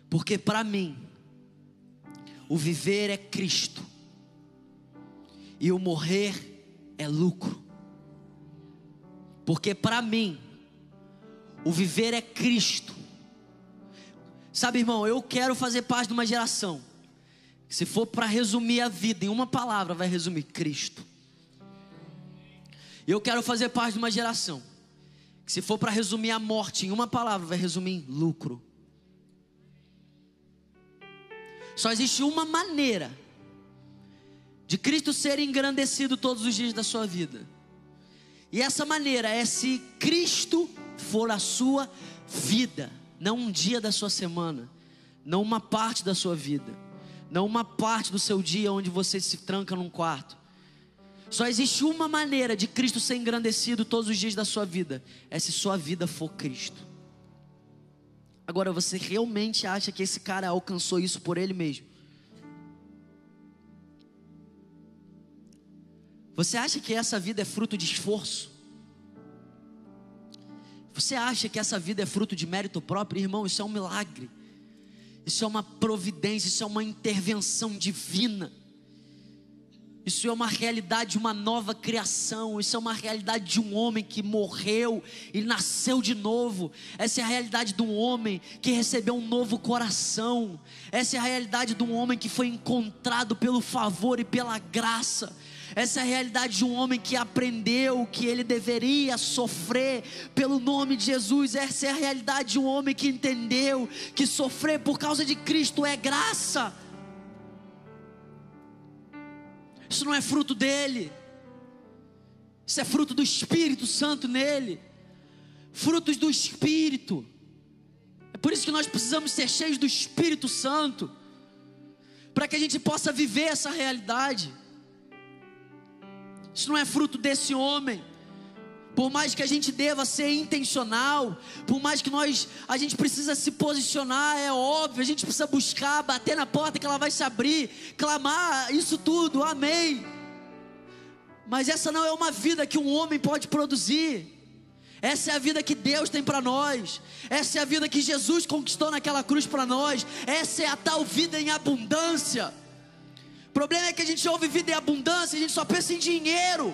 Porque para mim o viver é Cristo e o morrer é lucro. Porque para mim, o viver é Cristo. Sabe, irmão, eu quero fazer parte de uma geração. Que se for para resumir a vida em uma palavra, vai resumir Cristo. Eu quero fazer parte de uma geração. Se for para resumir a morte em uma palavra, vai resumir em lucro. Só existe uma maneira de Cristo ser engrandecido todos os dias da sua vida. E essa maneira é se Cristo for a sua vida, não um dia da sua semana, não uma parte da sua vida, não uma parte do seu dia onde você se tranca num quarto. Só existe uma maneira de Cristo ser engrandecido todos os dias da sua vida, é se sua vida for Cristo. Agora, você realmente acha que esse cara alcançou isso por ele mesmo? Você acha que essa vida é fruto de esforço? Você acha que essa vida é fruto de mérito próprio? Irmão, isso é um milagre. Isso é uma providência, isso é uma intervenção divina. Isso é uma realidade de uma nova criação. Isso é uma realidade de um homem que morreu e nasceu de novo. Essa é a realidade de um homem que recebeu um novo coração. Essa é a realidade de um homem que foi encontrado pelo favor e pela graça. Essa é a realidade de um homem que aprendeu que ele deveria sofrer pelo nome de Jesus. Essa é a realidade de um homem que entendeu que sofrer por causa de Cristo é graça. Isso não é fruto dele. Isso é fruto do Espírito Santo nele. Frutos do Espírito. É por isso que nós precisamos ser cheios do Espírito Santo. Para que a gente possa viver essa realidade. Isso não é fruto desse homem. Por mais que a gente deva ser intencional, por mais que nós a gente precisa se posicionar, é óbvio, a gente precisa buscar, bater na porta que ela vai se abrir, clamar, isso tudo. Amém. Mas essa não é uma vida que um homem pode produzir. Essa é a vida que Deus tem para nós. Essa é a vida que Jesus conquistou naquela cruz para nós. Essa é a tal vida em abundância. O problema é que a gente ouve vida em abundância, a gente só pensa em dinheiro.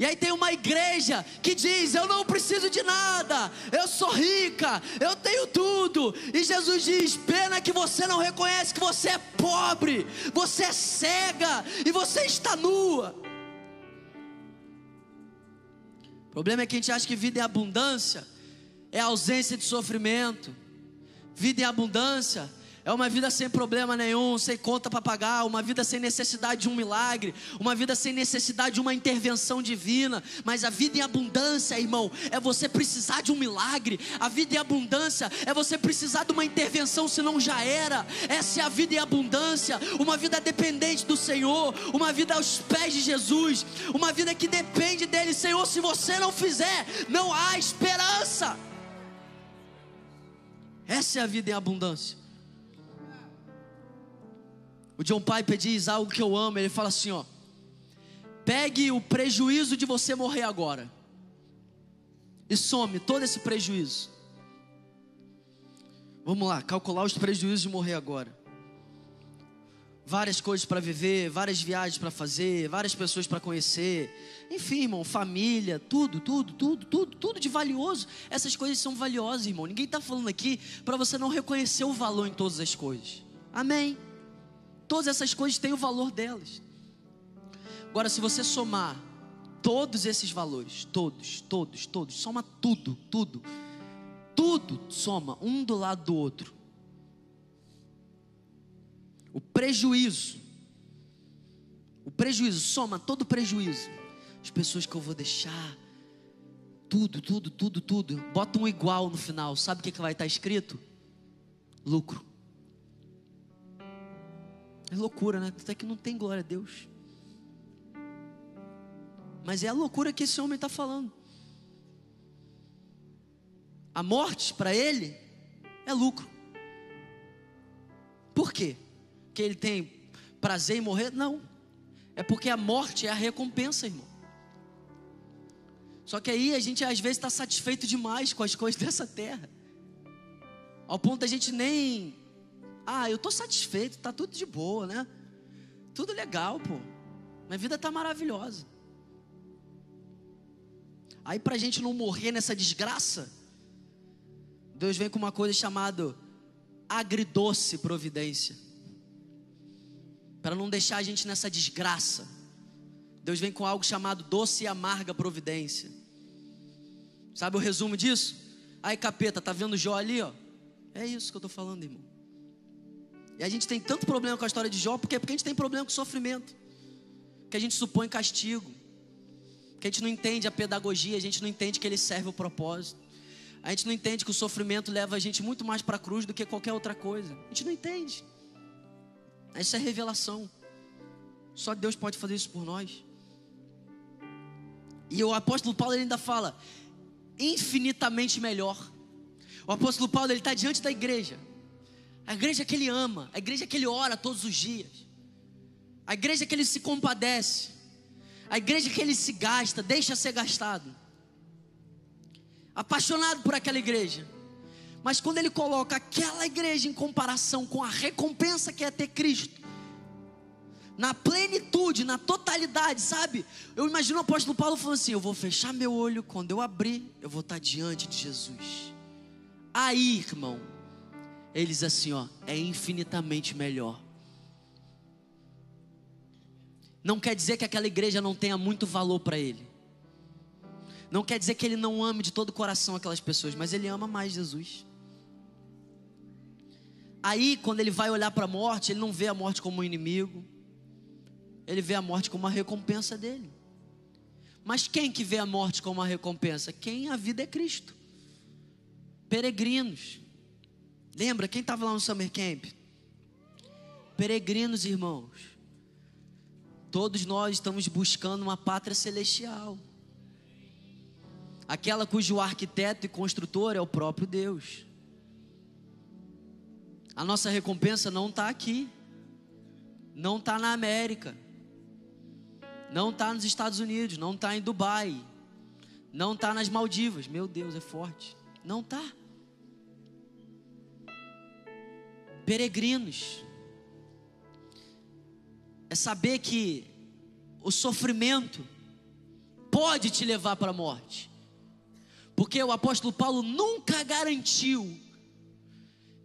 E aí tem uma igreja que diz: Eu não preciso de nada, eu sou rica, eu tenho tudo. E Jesus diz: Pena que você não reconhece que você é pobre, você é cega e você está nua. O problema é que a gente acha que vida em abundância é ausência de sofrimento, vida em abundância é uma vida sem problema nenhum, sem conta para pagar, uma vida sem necessidade de um milagre, uma vida sem necessidade de uma intervenção divina. Mas a vida em abundância, irmão, é você precisar de um milagre. A vida em abundância é você precisar de uma intervenção, senão já era. Essa é a vida em abundância, uma vida dependente do Senhor, uma vida aos pés de Jesus, uma vida que depende dele. Senhor, se você não fizer, não há esperança. Essa é a vida em abundância. O John Piper diz algo que eu amo, ele fala assim, ó: Pegue o prejuízo de você morrer agora. E some todo esse prejuízo. Vamos lá, calcular os prejuízos de morrer agora. Várias coisas para viver, várias viagens para fazer, várias pessoas para conhecer. Enfim, irmão, família, tudo, tudo, tudo, tudo, tudo de valioso. Essas coisas são valiosas, irmão. Ninguém está falando aqui para você não reconhecer o valor em todas as coisas. Amém. Todas essas coisas têm o valor delas. Agora, se você somar todos esses valores, todos, todos, todos, soma tudo, tudo, tudo soma um do lado do outro. O prejuízo, o prejuízo, soma todo o prejuízo. As pessoas que eu vou deixar, tudo, tudo, tudo, tudo. Bota um igual no final. Sabe o que, que vai estar escrito? Lucro. É loucura, né? Até que não tem glória a Deus. Mas é a loucura que esse homem está falando. A morte para ele é lucro. Por quê? Porque ele tem prazer em morrer? Não. É porque a morte é a recompensa, irmão. Só que aí a gente às vezes está satisfeito demais com as coisas dessa terra. Ao ponto da gente nem ah, eu estou satisfeito, está tudo de boa, né? Tudo legal, pô. Minha vida está maravilhosa. Aí para a gente não morrer nessa desgraça, Deus vem com uma coisa chamada agridoce providência. Para não deixar a gente nessa desgraça. Deus vem com algo chamado doce e amarga providência. Sabe o resumo disso? Aí, capeta, tá vendo Jó ali, ó? É isso que eu tô falando, irmão. E a gente tem tanto problema com a história de Jó, porque, porque a gente tem problema com sofrimento. Que a gente supõe castigo. Que a gente não entende a pedagogia, a gente não entende que ele serve o propósito. A gente não entende que o sofrimento leva a gente muito mais para a cruz do que qualquer outra coisa. A gente não entende. Isso é revelação. Só Deus pode fazer isso por nós. E o apóstolo Paulo ainda fala: infinitamente melhor. O apóstolo Paulo ele está diante da igreja, a igreja que ele ama, a igreja que ele ora todos os dias, a igreja que ele se compadece, a igreja que ele se gasta, deixa ser gastado, apaixonado por aquela igreja. Mas quando ele coloca aquela igreja em comparação com a recompensa que é ter Cristo, na plenitude, na totalidade, sabe? Eu imagino o apóstolo Paulo falando assim: Eu vou fechar meu olho, quando eu abrir, eu vou estar diante de Jesus. Aí, irmão, eles assim, ó, é infinitamente melhor. Não quer dizer que aquela igreja não tenha muito valor para ele. Não quer dizer que ele não ame de todo o coração aquelas pessoas, mas ele ama mais Jesus. Aí, quando ele vai olhar para a morte, ele não vê a morte como um inimigo, ele vê a morte como uma recompensa dele. Mas quem que vê a morte como uma recompensa? Quem a vida é Cristo. Peregrinos. Lembra quem estava lá no Summer Camp? Peregrinos, irmãos. Todos nós estamos buscando uma pátria celestial. Aquela cujo arquiteto e construtor é o próprio Deus. A nossa recompensa não está aqui, não está na América, não está nos Estados Unidos, não está em Dubai, não está nas Maldivas. Meu Deus, é forte. Não está. Peregrinos. É saber que o sofrimento pode te levar para a morte. Porque o apóstolo Paulo nunca garantiu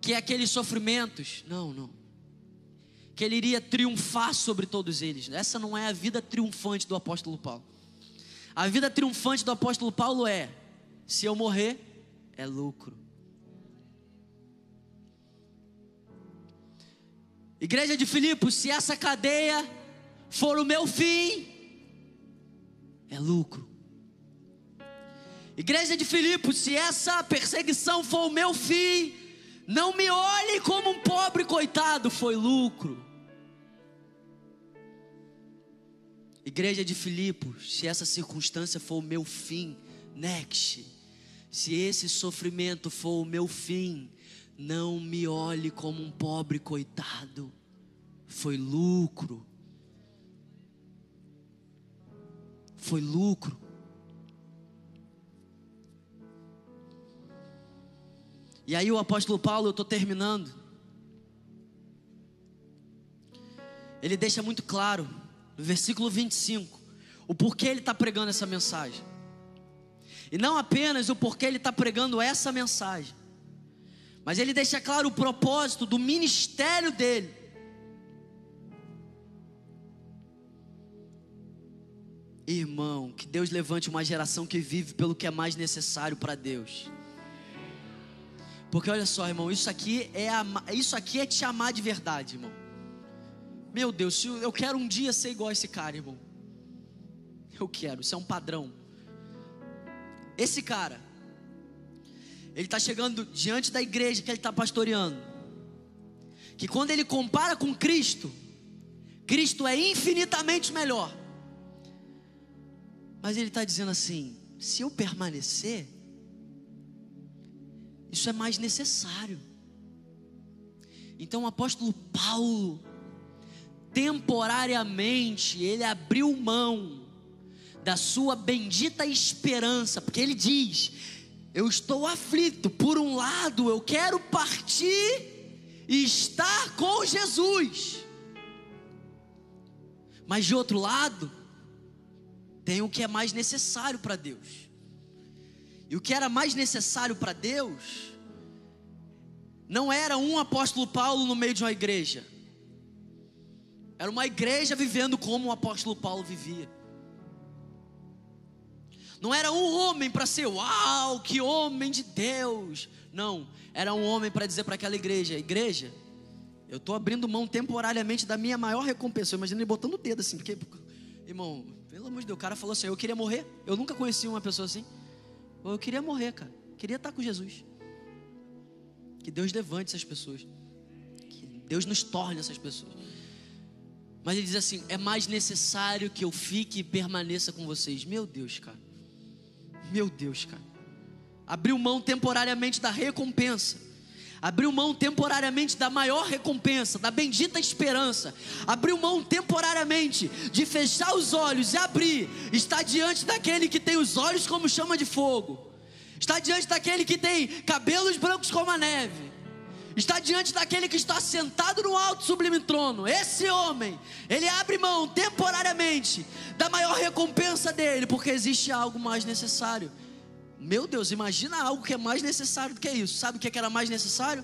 que aqueles sofrimentos, não, não que ele iria triunfar sobre todos eles. Essa não é a vida triunfante do apóstolo Paulo. A vida triunfante do apóstolo Paulo é: se eu morrer, é lucro. Igreja de Filipos, se essa cadeia for o meu fim, é lucro. Igreja de Filipos, se essa perseguição for o meu fim, não me olhe como um pobre coitado, foi lucro. Igreja de Filipos, se essa circunstância for o meu fim, next. Se esse sofrimento for o meu fim, não me olhe como um pobre coitado. Foi lucro. Foi lucro. E aí o apóstolo Paulo, eu estou terminando. Ele deixa muito claro no versículo 25, o porquê ele está pregando essa mensagem. E não apenas o porquê ele está pregando essa mensagem, mas ele deixa claro o propósito do ministério dele. Irmão, que Deus levante uma geração que vive pelo que é mais necessário para Deus. Porque olha só, irmão, isso aqui é isso aqui é te amar de verdade, irmão. Meu Deus, eu quero um dia ser igual a esse cara, irmão. Eu quero, isso é um padrão. Esse cara, ele está chegando diante da igreja que ele está pastoreando. Que quando ele compara com Cristo, Cristo é infinitamente melhor. Mas ele está dizendo assim: se eu permanecer, isso é mais necessário. Então o apóstolo Paulo, temporariamente ele abriu mão da sua bendita esperança, porque ele diz: Eu estou aflito, por um lado eu quero partir e estar com Jesus, mas de outro lado, tem o que é mais necessário para Deus. E o que era mais necessário para Deus não era um apóstolo Paulo no meio de uma igreja. Era uma igreja vivendo como o apóstolo Paulo vivia. Não era um homem para ser, uau, que homem de Deus. Não, era um homem para dizer para aquela igreja: igreja, eu estou abrindo mão temporariamente da minha maior recompensa. Eu imagino ele botando o dedo assim, porque, irmão, pelo amor de Deus, o cara falou assim: eu queria morrer. Eu nunca conheci uma pessoa assim. Eu queria morrer, cara. Queria estar com Jesus. Que Deus levante essas pessoas. Que Deus nos torne essas pessoas. Mas ele diz assim: é mais necessário que eu fique e permaneça com vocês. Meu Deus, cara. Meu Deus, cara. Abriu mão temporariamente da recompensa. Abriu mão temporariamente da maior recompensa, da bendita esperança. Abriu mão temporariamente de fechar os olhos e abrir. Está diante daquele que tem os olhos como chama de fogo. Está diante daquele que tem cabelos brancos como a neve está diante daquele que está sentado no alto sublime trono. Esse homem, ele abre mão temporariamente da maior recompensa dele, porque existe algo mais necessário. Meu Deus, imagina algo que é mais necessário do que isso. Sabe o que, é era mais necessário?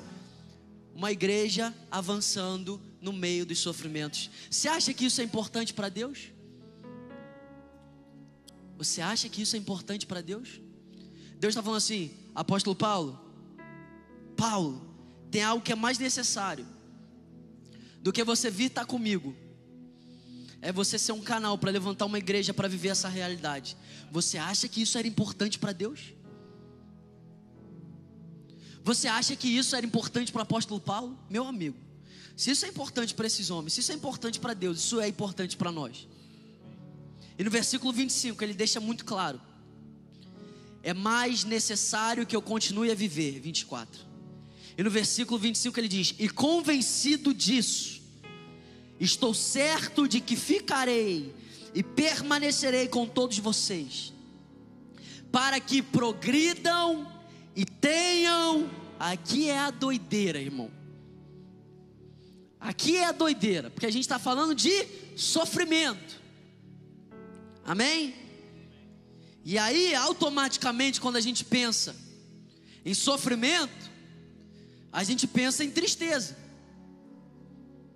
Uma igreja avançando no meio dos sofrimentos. Você acha que isso é importante para Deus? Você acha que isso é importante para Deus? Deus está falando assim, apóstolo Paulo, Paulo, tem algo que é mais necessário do que você vir estar comigo. É você ser um canal para levantar uma igreja para viver essa realidade. Você acha que isso era importante para Deus? Você acha que isso era importante para o apóstolo Paulo? Meu amigo, se isso é importante para esses homens, se isso é importante para Deus, isso é importante para nós. E no versículo 25 ele deixa muito claro: é mais necessário que eu continue a viver. 24 e no versículo 25 ele diz: E convencido disso, estou certo de que ficarei e permanecerei com todos vocês, para que progridam e tenham. Aqui é a doideira, irmão. Aqui é a doideira, porque a gente está falando de sofrimento. Amém? E aí, automaticamente, quando a gente pensa em sofrimento, a gente pensa em tristeza.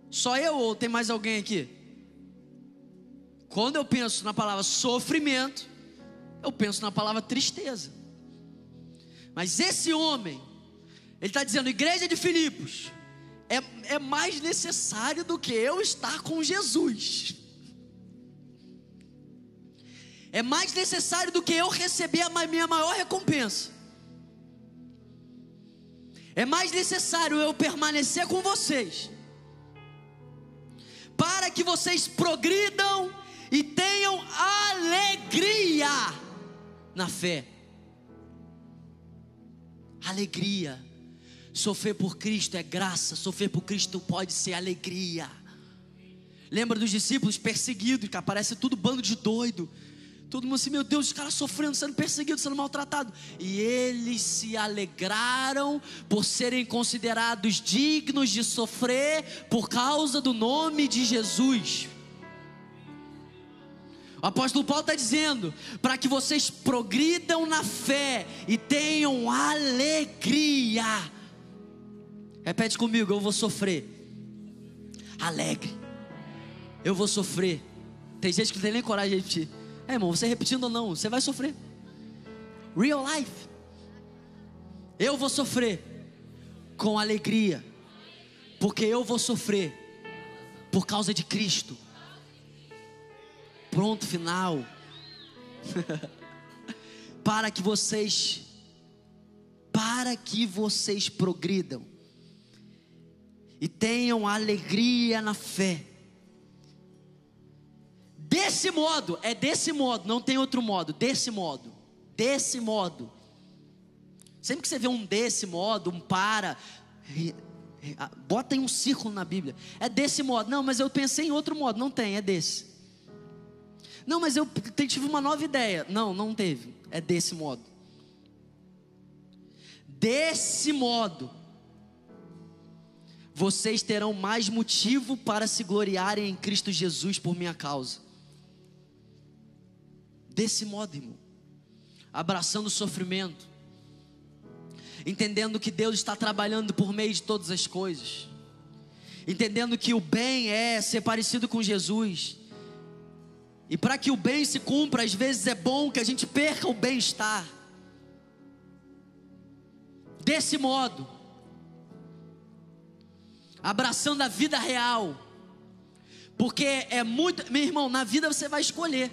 Só eu ou tem mais alguém aqui? Quando eu penso na palavra sofrimento, eu penso na palavra tristeza. Mas esse homem, ele está dizendo, igreja de Filipos, é, é mais necessário do que eu estar com Jesus. É mais necessário do que eu receber a minha maior recompensa. É mais necessário eu permanecer com vocês, para que vocês progridam e tenham alegria na fé. Alegria. Sofrer por Cristo é graça, sofrer por Cristo pode ser alegria. Lembra dos discípulos perseguidos, que aparece tudo bando de doido. Todo mundo assim, meu Deus, os caras sofrendo, sendo perseguidos, sendo maltratados. E eles se alegraram por serem considerados dignos de sofrer por causa do nome de Jesus. O apóstolo Paulo está dizendo: para que vocês progridam na fé e tenham alegria. Repete comigo: eu vou sofrer. Alegre. Eu vou sofrer. Tem gente que não tem nem coragem de repetir. É, irmão, você repetindo ou não, você vai sofrer. Real life. Eu vou sofrer com alegria, porque eu vou sofrer por causa de Cristo. Pronto, final. para que vocês para que vocês progridam e tenham alegria na fé Desse modo, é desse modo, não tem outro modo, desse modo, desse modo. Sempre que você vê um desse modo, um para, bota em um círculo na Bíblia. É desse modo. Não, mas eu pensei em outro modo. Não tem, é desse. Não, mas eu tive uma nova ideia. Não, não teve. É desse modo. Desse modo, vocês terão mais motivo para se gloriarem em Cristo Jesus por minha causa. Desse modo, irmão. abraçando o sofrimento, entendendo que Deus está trabalhando por meio de todas as coisas, entendendo que o bem é ser parecido com Jesus. E para que o bem se cumpra, às vezes é bom que a gente perca o bem-estar. Desse modo, abraçando a vida real, porque é muito, meu irmão, na vida você vai escolher,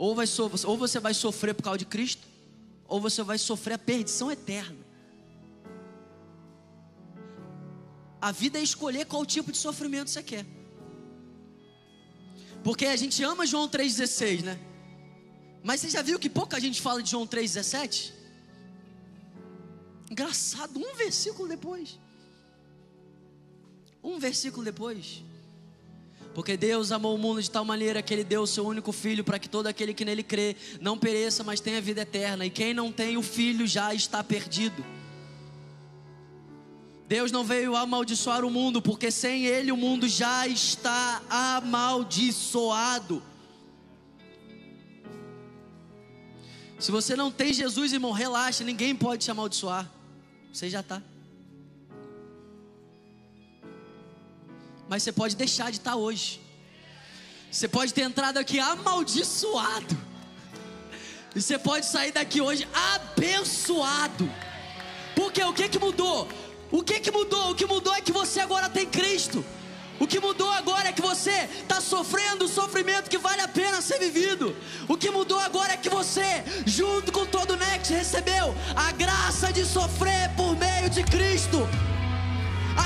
ou, vai so, ou você vai sofrer por causa de Cristo, ou você vai sofrer a perdição eterna. A vida é escolher qual tipo de sofrimento você quer. Porque a gente ama João 3,16, né? Mas você já viu que pouca gente fala de João 3,17? Engraçado, um versículo depois. Um versículo depois. Porque Deus amou o mundo de tal maneira que Ele deu o seu único filho para que todo aquele que nele crê não pereça, mas tenha vida eterna. E quem não tem o filho já está perdido. Deus não veio amaldiçoar o mundo, porque sem Ele o mundo já está amaldiçoado. Se você não tem Jesus, irmão, relaxa, ninguém pode te amaldiçoar. Você já está. Mas você pode deixar de estar tá hoje. Você pode ter entrado aqui amaldiçoado. E você pode sair daqui hoje abençoado. Porque o que que mudou? O que que mudou? O que mudou é que você agora tem Cristo. O que mudou agora é que você está sofrendo o sofrimento que vale a pena ser vivido. O que mudou agora é que você, junto com todo o Next, recebeu a graça de sofrer por meio de Cristo.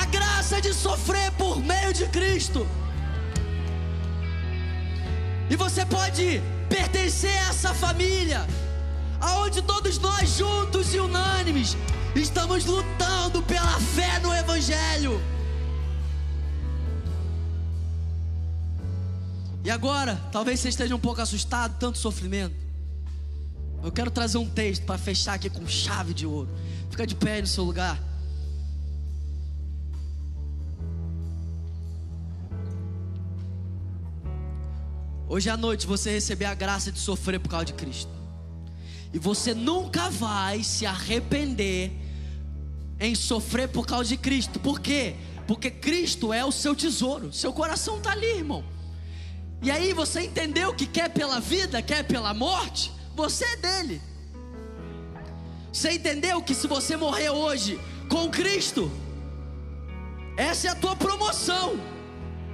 A graça de sofrer por meio de Cristo. E você pode pertencer a essa família, aonde todos nós juntos e unânimes Estamos lutando pela fé no Evangelho. E agora, talvez você esteja um pouco assustado, tanto sofrimento. Eu quero trazer um texto para fechar aqui com chave de ouro. Fica de pé no seu lugar. Hoje à noite você receber a graça de sofrer por causa de Cristo. E você nunca vai se arrepender em sofrer por causa de Cristo. Por quê? Porque Cristo é o seu tesouro. Seu coração está ali, irmão. E aí você entendeu que quer pela vida, quer pela morte? Você é dele. Você entendeu que se você morrer hoje com Cristo, essa é a tua promoção,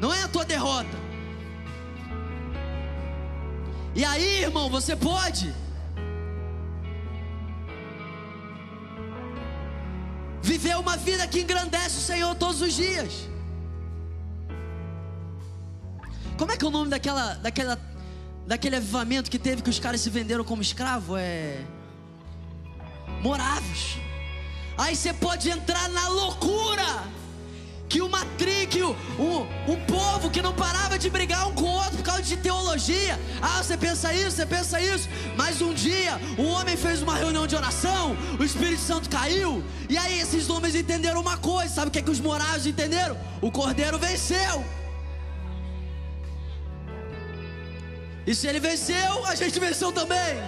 não é a tua derrota. E aí, irmão, você pode Viver uma vida que engrandece o Senhor todos os dias. Como é que é o nome daquela, daquela, daquele avivamento que teve que os caras se venderam como escravo? É. Moráveis. Aí você pode entrar na loucura que uma tri, que um, um povo que não parava de brigar um com o outro por causa de teologia. Ah, você pensa isso, você pensa isso. Mas um dia, um homem fez uma reunião de oração, o Espírito Santo caiu, e aí esses homens entenderam uma coisa: sabe o que, é que os morais entenderam? O cordeiro venceu. E se ele venceu, a gente venceu também.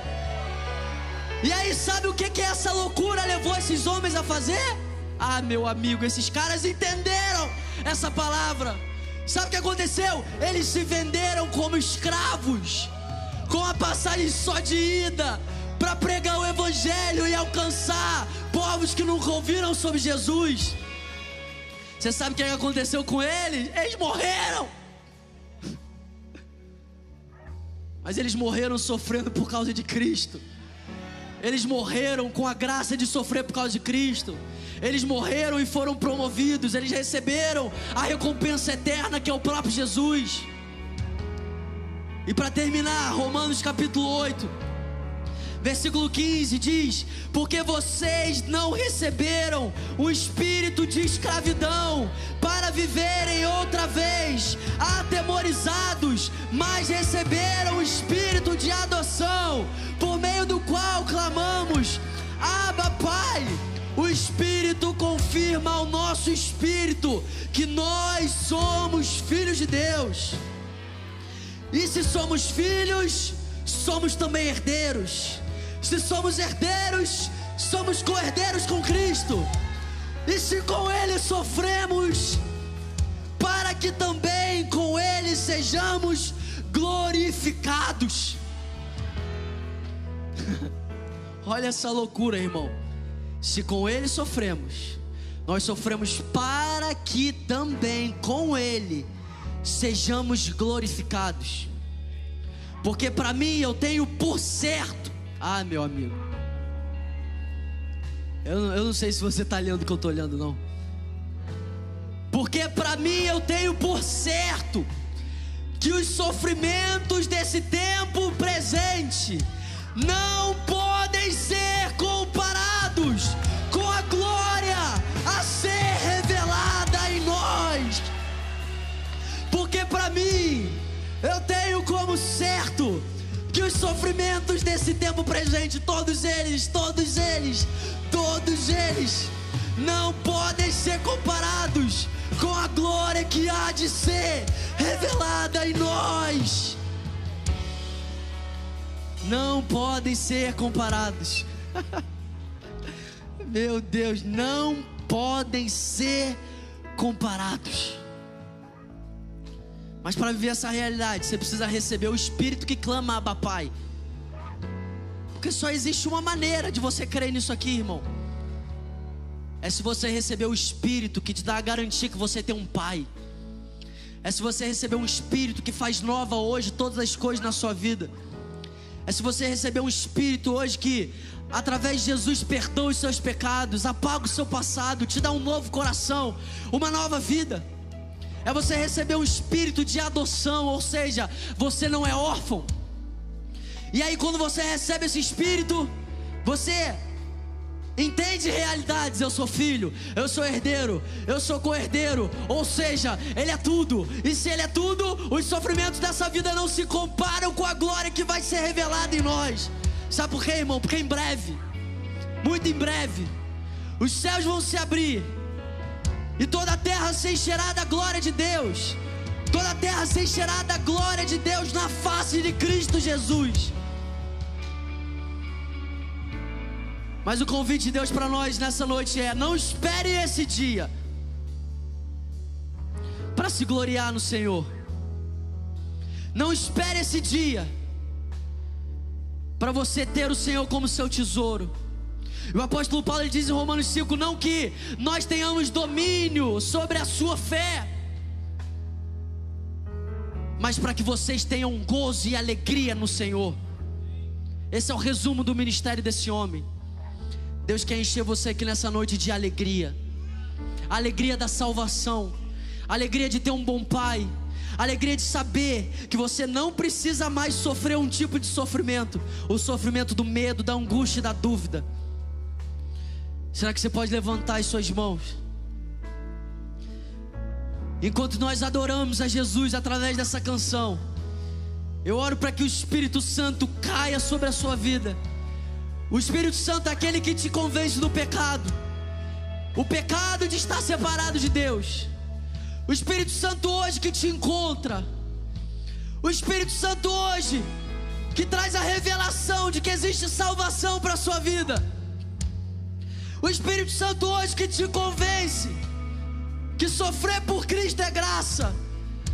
E aí, sabe o que, que essa loucura levou esses homens a fazer? Ah, meu amigo, esses caras entenderam essa palavra. Sabe o que aconteceu? Eles se venderam como escravos, com a passagem só de ida, para pregar o Evangelho e alcançar povos que nunca ouviram sobre Jesus. Você sabe o que aconteceu com eles? Eles morreram. Mas eles morreram sofrendo por causa de Cristo. Eles morreram com a graça de sofrer por causa de Cristo. Eles morreram e foram promovidos, eles receberam a recompensa eterna que é o próprio Jesus. E para terminar, Romanos capítulo 8, versículo 15 diz: Porque vocês não receberam o espírito de escravidão para viverem outra vez atemorizados, mas receberam o espírito de adoção, por meio do qual clamamos: Abba, Pai. Espírito confirma ao nosso espírito que nós somos filhos de Deus. E se somos filhos, somos também herdeiros, Se somos herdeiros, somos co-herdeiros com Cristo. E se com Ele sofremos, para que também com Ele sejamos glorificados. Olha essa loucura, irmão. Se com Ele sofremos, nós sofremos para que também com Ele sejamos glorificados. Porque para mim eu tenho por certo, ah, meu amigo, eu, eu não sei se você está lendo o que eu estou olhando, não. Porque para mim eu tenho por certo que os sofrimentos desse tempo presente não podem ser mim eu tenho como certo que os sofrimentos desse tempo presente, todos eles, todos eles, todos eles, não podem ser comparados com a glória que há de ser revelada em nós. Não podem ser comparados. Meu Deus, não podem ser comparados. Mas para viver essa realidade, você precisa receber o Espírito que clama Abba Pai. Porque só existe uma maneira de você crer nisso aqui, irmão. É se você receber o Espírito que te dá a garantia que você tem um Pai. É se você receber um Espírito que faz nova hoje todas as coisas na sua vida. É se você receber um Espírito hoje que, através de Jesus, perdoa os seus pecados, apaga o seu passado, te dá um novo coração, uma nova vida é você receber um espírito de adoção, ou seja, você não é órfão. E aí, quando você recebe esse espírito, você entende realidades. Eu sou filho, eu sou herdeiro, eu sou co-herdeiro, ou seja, Ele é tudo. E se Ele é tudo, os sofrimentos dessa vida não se comparam com a glória que vai ser revelada em nós. Sabe por quê, irmão? Porque em breve, muito em breve, os céus vão se abrir e toda a terra se encherá da glória de Deus. Toda a terra se encherá da glória de Deus na face de Cristo Jesus. Mas o convite de Deus para nós nessa noite é: não espere esse dia para se gloriar no Senhor. Não espere esse dia para você ter o Senhor como seu tesouro. O apóstolo Paulo diz em Romanos 5: não que nós tenhamos domínio sobre a sua fé, mas para que vocês tenham gozo e alegria no Senhor. Esse é o resumo do ministério desse homem. Deus quer encher você aqui nessa noite de alegria, alegria da salvação, alegria de ter um bom pai, alegria de saber que você não precisa mais sofrer um tipo de sofrimento, o sofrimento do medo, da angústia e da dúvida. Será que você pode levantar as suas mãos? Enquanto nós adoramos a Jesus através dessa canção, eu oro para que o Espírito Santo caia sobre a sua vida. O Espírito Santo é aquele que te convence do pecado, o pecado de estar separado de Deus. O Espírito Santo hoje que te encontra, o Espírito Santo hoje que traz a revelação de que existe salvação para a sua vida. O Espírito Santo hoje que te convence que sofrer por Cristo é graça,